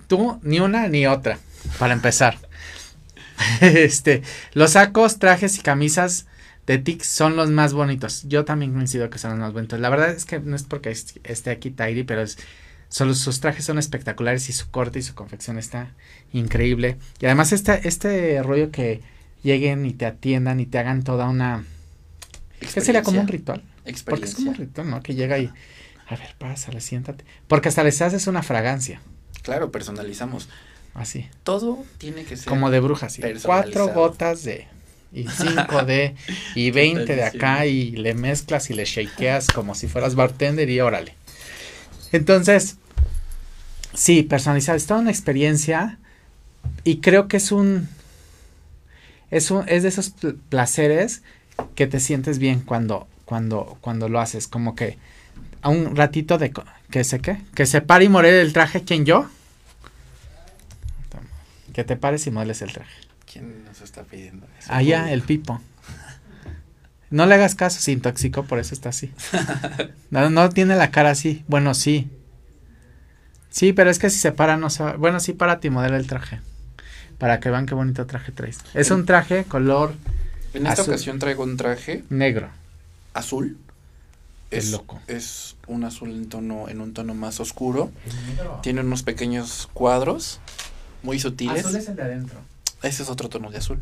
Tú ni una ni otra, para empezar. *laughs* este, los sacos, trajes y camisas de TIC son los más bonitos. Yo también coincido que son los más bonitos. La verdad es que no es porque esté aquí Tairi, pero es, sus trajes son espectaculares y su corte y su confección está increíble. Y además este, este rollo que lleguen y te atiendan y te hagan toda una... ¿Qué sería como un ritual? Porque es como un ritual, ¿no? Que llega y a ver, pásale, siéntate. Porque hasta les haces una fragancia. Claro, personalizamos. Así. Todo tiene que ser. Como de brujas, sí. Cuatro gotas de. Y cinco de. Y *laughs* veinte de acá. Y le mezclas y le shakeas como si fueras bartender y órale. Entonces. Sí, personalizar. Es toda una experiencia. Y creo que es un. Es, un, es de esos placeres que te sientes bien cuando, cuando, cuando lo haces. Como que a un ratito de que se qué, que se pare y modele el traje, ¿quién yo? Que te pares y modeles el traje. ¿Quién nos está pidiendo eso? Allá, el Pipo. No le hagas caso, se intoxicó, por eso está así. No, no tiene la cara así. Bueno, sí. Sí, pero es que si se para, no se va. Bueno, sí, para ti, modela el traje. Para que vean qué bonito traje traes. Es un traje color. En esta ocasión traigo un traje. Negro. Azul es, loco. Es un azul en tono, en un tono más oscuro. Tiene unos pequeños cuadros muy sutiles. Azul es el de adentro. Ese es otro tono de azul.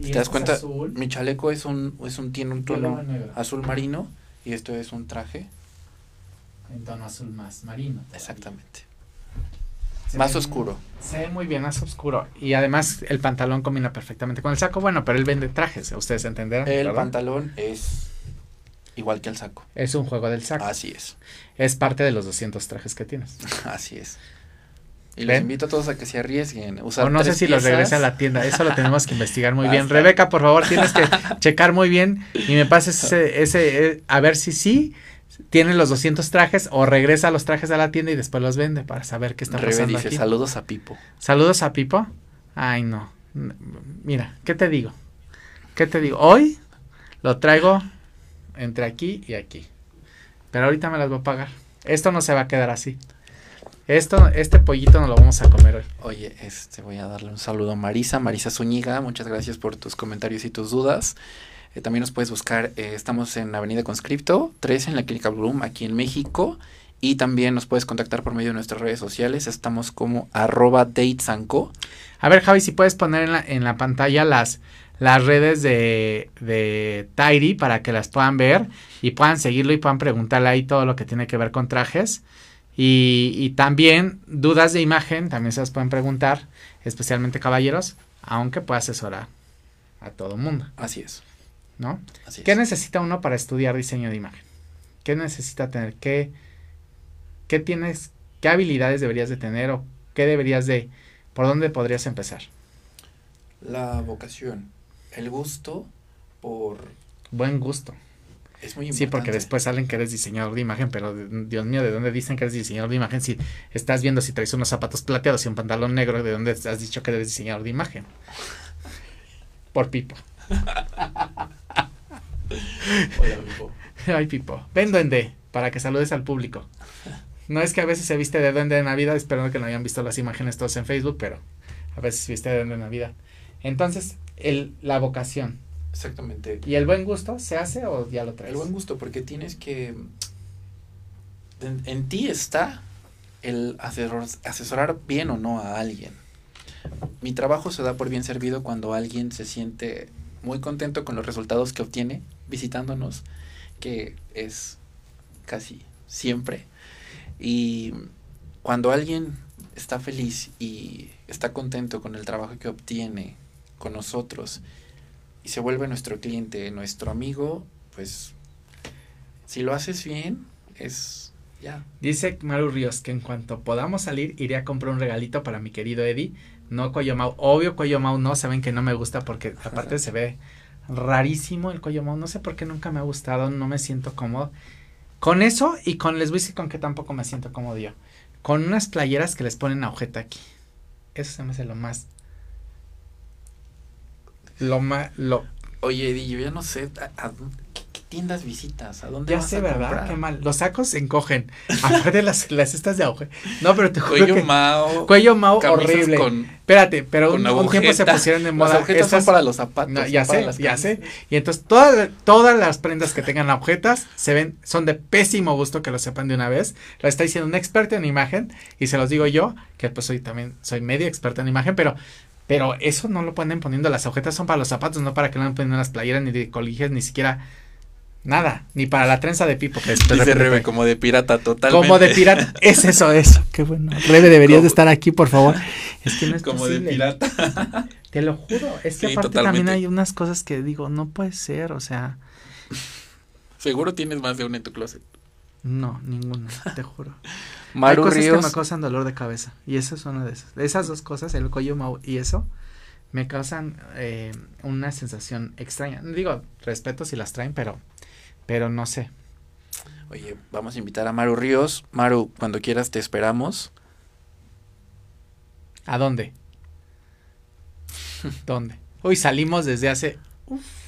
¿Te das cuenta? Mi chaleco es un, es un, tiene un tono azul marino y esto es un traje. En tono azul más marino. Exactamente. más oscuro. se ve muy bien, más oscuro. Y además el pantalón combina perfectamente con el saco. Bueno, pero él vende trajes, ustedes entenderán. El pantalón es Igual que el saco. Es un juego del saco. Así es. Es parte de los 200 trajes que tienes. *laughs* Así es. Y les invito a todos a que se arriesguen. o no sé si los regrese a la tienda. Eso lo tenemos que investigar muy *laughs* bien. Rebeca, por favor, tienes que *laughs* checar muy bien y me pases ese, ese, eh, a ver si sí tienen los 200 trajes o regresa los trajes a la tienda y después los vende para saber qué está pasando dice, saludos a Pipo. Saludos a Pipo. Ay, no. Mira, ¿qué te digo? ¿Qué te digo? Hoy lo traigo entre aquí y aquí. Pero ahorita me las voy a pagar. Esto no se va a quedar así. Esto, este pollito no lo vamos a comer hoy. Oye, este voy a darle un saludo a Marisa, Marisa Zúñiga, muchas gracias por tus comentarios y tus dudas. Eh, también nos puedes buscar, eh, estamos en Avenida Conscripto, 3 en la Clínica Bloom, aquí en México. Y también nos puedes contactar por medio de nuestras redes sociales. Estamos como arroba datesanco. A ver, Javi, si puedes poner en la, en la pantalla las, las redes de, de Tairi para que las puedan ver y puedan seguirlo y puedan preguntarle ahí todo lo que tiene que ver con trajes. Y, y también dudas de imagen, también se las pueden preguntar, especialmente caballeros, aunque puede asesorar a todo mundo, Así es. ¿no? Así ¿Qué es. necesita uno para estudiar diseño de imagen? ¿Qué necesita tener? ¿Qué, qué tienes? ¿Qué habilidades deberías de tener o qué deberías de, por dónde podrías empezar? La vocación, el gusto por... Buen gusto. Es muy Sí, importante. porque después salen que eres diseñador de imagen, pero Dios mío, ¿de dónde dicen que eres diseñador de imagen? Si estás viendo si traes unos zapatos plateados y un pantalón negro, ¿de dónde has dicho que eres diseñador de imagen? Por Pipo. Hola, Vivo. *laughs* Ay, Pipo. Ven, duende, para que saludes al público. No es que a veces se viste de duende de Navidad, espero que no hayan visto las imágenes todos en Facebook, pero a veces viste de duende de Navidad. Entonces, el, la vocación Exactamente. y el buen gusto, ¿se hace o ya lo traes? El buen gusto, porque tienes que... En, en ti está el asesor- asesorar bien o no a alguien. Mi trabajo se da por bien servido cuando alguien se siente muy contento con los resultados que obtiene visitándonos, que es casi siempre. Y cuando alguien está feliz y está contento con el trabajo que obtiene con nosotros y se vuelve nuestro cliente, nuestro amigo, pues si lo haces bien, es ya. Dice Maru Ríos que en cuanto podamos salir iré a comprar un regalito para mi querido Eddie. No cuello mau. Obvio cuello mau no, saben que no me gusta porque aparte se ve rarísimo el cuello mau. No sé por qué nunca me ha gustado, no me siento cómodo. Con eso y con les voy a decir con que tampoco me siento cómodo yo. Con unas playeras que les ponen agujeta aquí. Eso se me hace lo más lo más lo Oye, Eddie, yo ya no sé a, a dónde- ¿qué, qué tiendas visitas, a dónde ya vas sé, a ¿verdad? comprar? Qué mal. Los sacos se encogen. *laughs* Aparte las las estas de agujeta. No, pero te juro Cuello que Mao, cuello camisas horrible. con, Espérate, pero un, un tiempo se pusieron de *laughs* Las moda. agujetas estas- son para los zapatos. No, ya sé, las ya sé. Y entonces todas, todas las prendas que tengan agujetas se ven, son de pésimo gusto que lo sepan de una vez. Lo está diciendo un experto en imagen y se los digo yo, que pues soy también, soy medio experto en imagen, pero, pero eso no lo pueden poniendo. Las agujetas son para los zapatos, no para que lo poniendo en las playeras, ni de coliges, ni siquiera nada, ni para la trenza de pipo. Que Dice repente- Rebe, como de pirata, totalmente. como de pirata. *laughs* Es eso, eso. Qué bueno. Rebe, deberías Como- de estar aquí, por favor. Es que no es Como de pirata. *laughs* Te lo juro. Es que Sí, aparte totalmente. también hay unas cosas que digo, no puede ser, o sea, Seguro tienes más de una en tu closet. No, ninguna, te juro. *laughs* Maru hay cosas que Ríos, me causan dolor de cabeza. Y esa es una de esas. Esas dos cosas, el cuello mau y eso, me causan eh, una sensación extraña. Digo, respeto si las traen, pero, pero no sé. Oye, vamos a invitar a Maru Ríos. Maru, cuando quieras te esperamos. ¿A dónde? *laughs* ¿Dónde? Uy, salimos desde hace. Uf.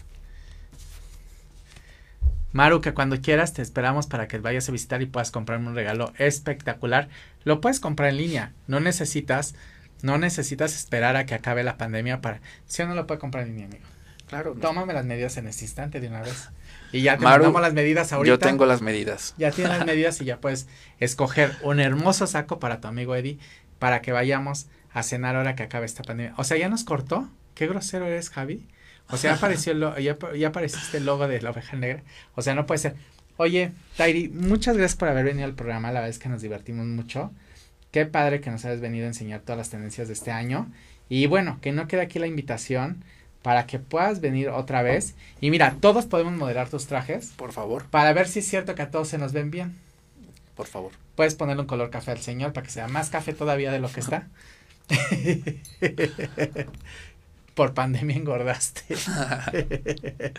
Maru, que cuando quieras te esperamos para que vayas a visitar y puedas comprarme un regalo espectacular. Lo puedes comprar en línea. No necesitas, no necesitas esperar a que acabe la pandemia para. Si o no lo puede comprar en línea, amigo. Claro. no. Tómame las medidas en este instante de una vez. Y ya te Maru, las medidas ahorita. Yo tengo las medidas. Ya tienes las *laughs* medidas y ya puedes escoger un hermoso saco para tu amigo Eddie para que vayamos a cenar ahora que acabe esta pandemia. O sea, ya nos cortó. Qué grosero eres, Javi. O sea, ya apareció el lo- ya, ya apareciste el logo de la oveja negra. O sea, no puede ser. Oye, Tairi, muchas gracias por haber venido al programa. La verdad es que nos divertimos mucho. Qué padre que nos hayas venido a enseñar todas las tendencias de este año. Y bueno, que no quede aquí la invitación para que puedas venir otra vez. Y mira, todos podemos modelar tus trajes Por favor, para ver si es cierto que a todos se nos ven bien. por favor. Puedes ponerle un color café al señor para que sea más café todavía de lo que está. *laughs* Por pandemia engordaste. *laughs*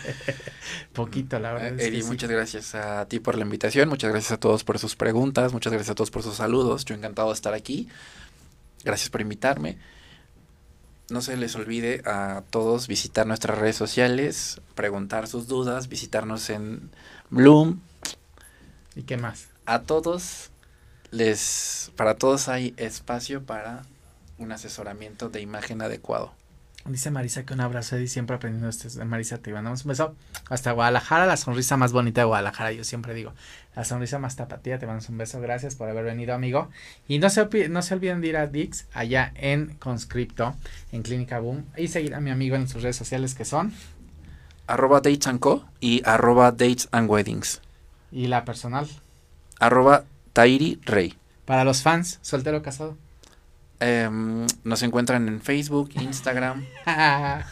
Poquito, la verdad. es que sí. muchas gracias a ti por la invitación, muchas gracias a todos por sus preguntas, muchas gracias a todos por sus saludos. Yo encantado de estar aquí. Gracias por invitarme. No se les olvide a todos visitar nuestras redes sociales, preguntar sus dudas, visitarnos en Bloom. ¿Y qué más? A todos les para todos hay espacio para un asesoramiento de imagen adecuado. Dice Marisa que un abrazo y siempre aprendiendo este Marisa te mandamos un beso hasta Guadalajara la sonrisa más bonita de Guadalajara yo siempre digo la sonrisa más tapatía te mandamos un beso gracias por haber venido amigo y no se no se olviden de ir a Dix allá en Conscripto en Clínica Boom y seguir a mi amigo en sus redes sociales que son Arroba Dates and Co y arroba Dates and Weddings. y la personal Arroba Tairi Rey. Para los fans, soltero casado. Em, nos encuentran en Facebook, Instagram. *laughs*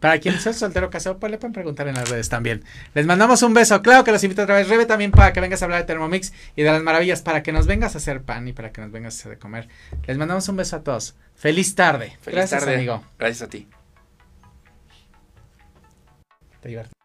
Para quien sea soltero casado, pues le pueden preguntar en las redes también. Les mandamos un beso. Claro que los invito otra vez. Rebe también para que vengas a hablar de Thermomix y de las maravillas, para que nos vengas a hacer pan y para que nos vengas a hacer de comer. Les mandamos un beso a todos. Feliz tarde. Feliz Gracias, tarde. amigo. Gracias a ti. Te divertí.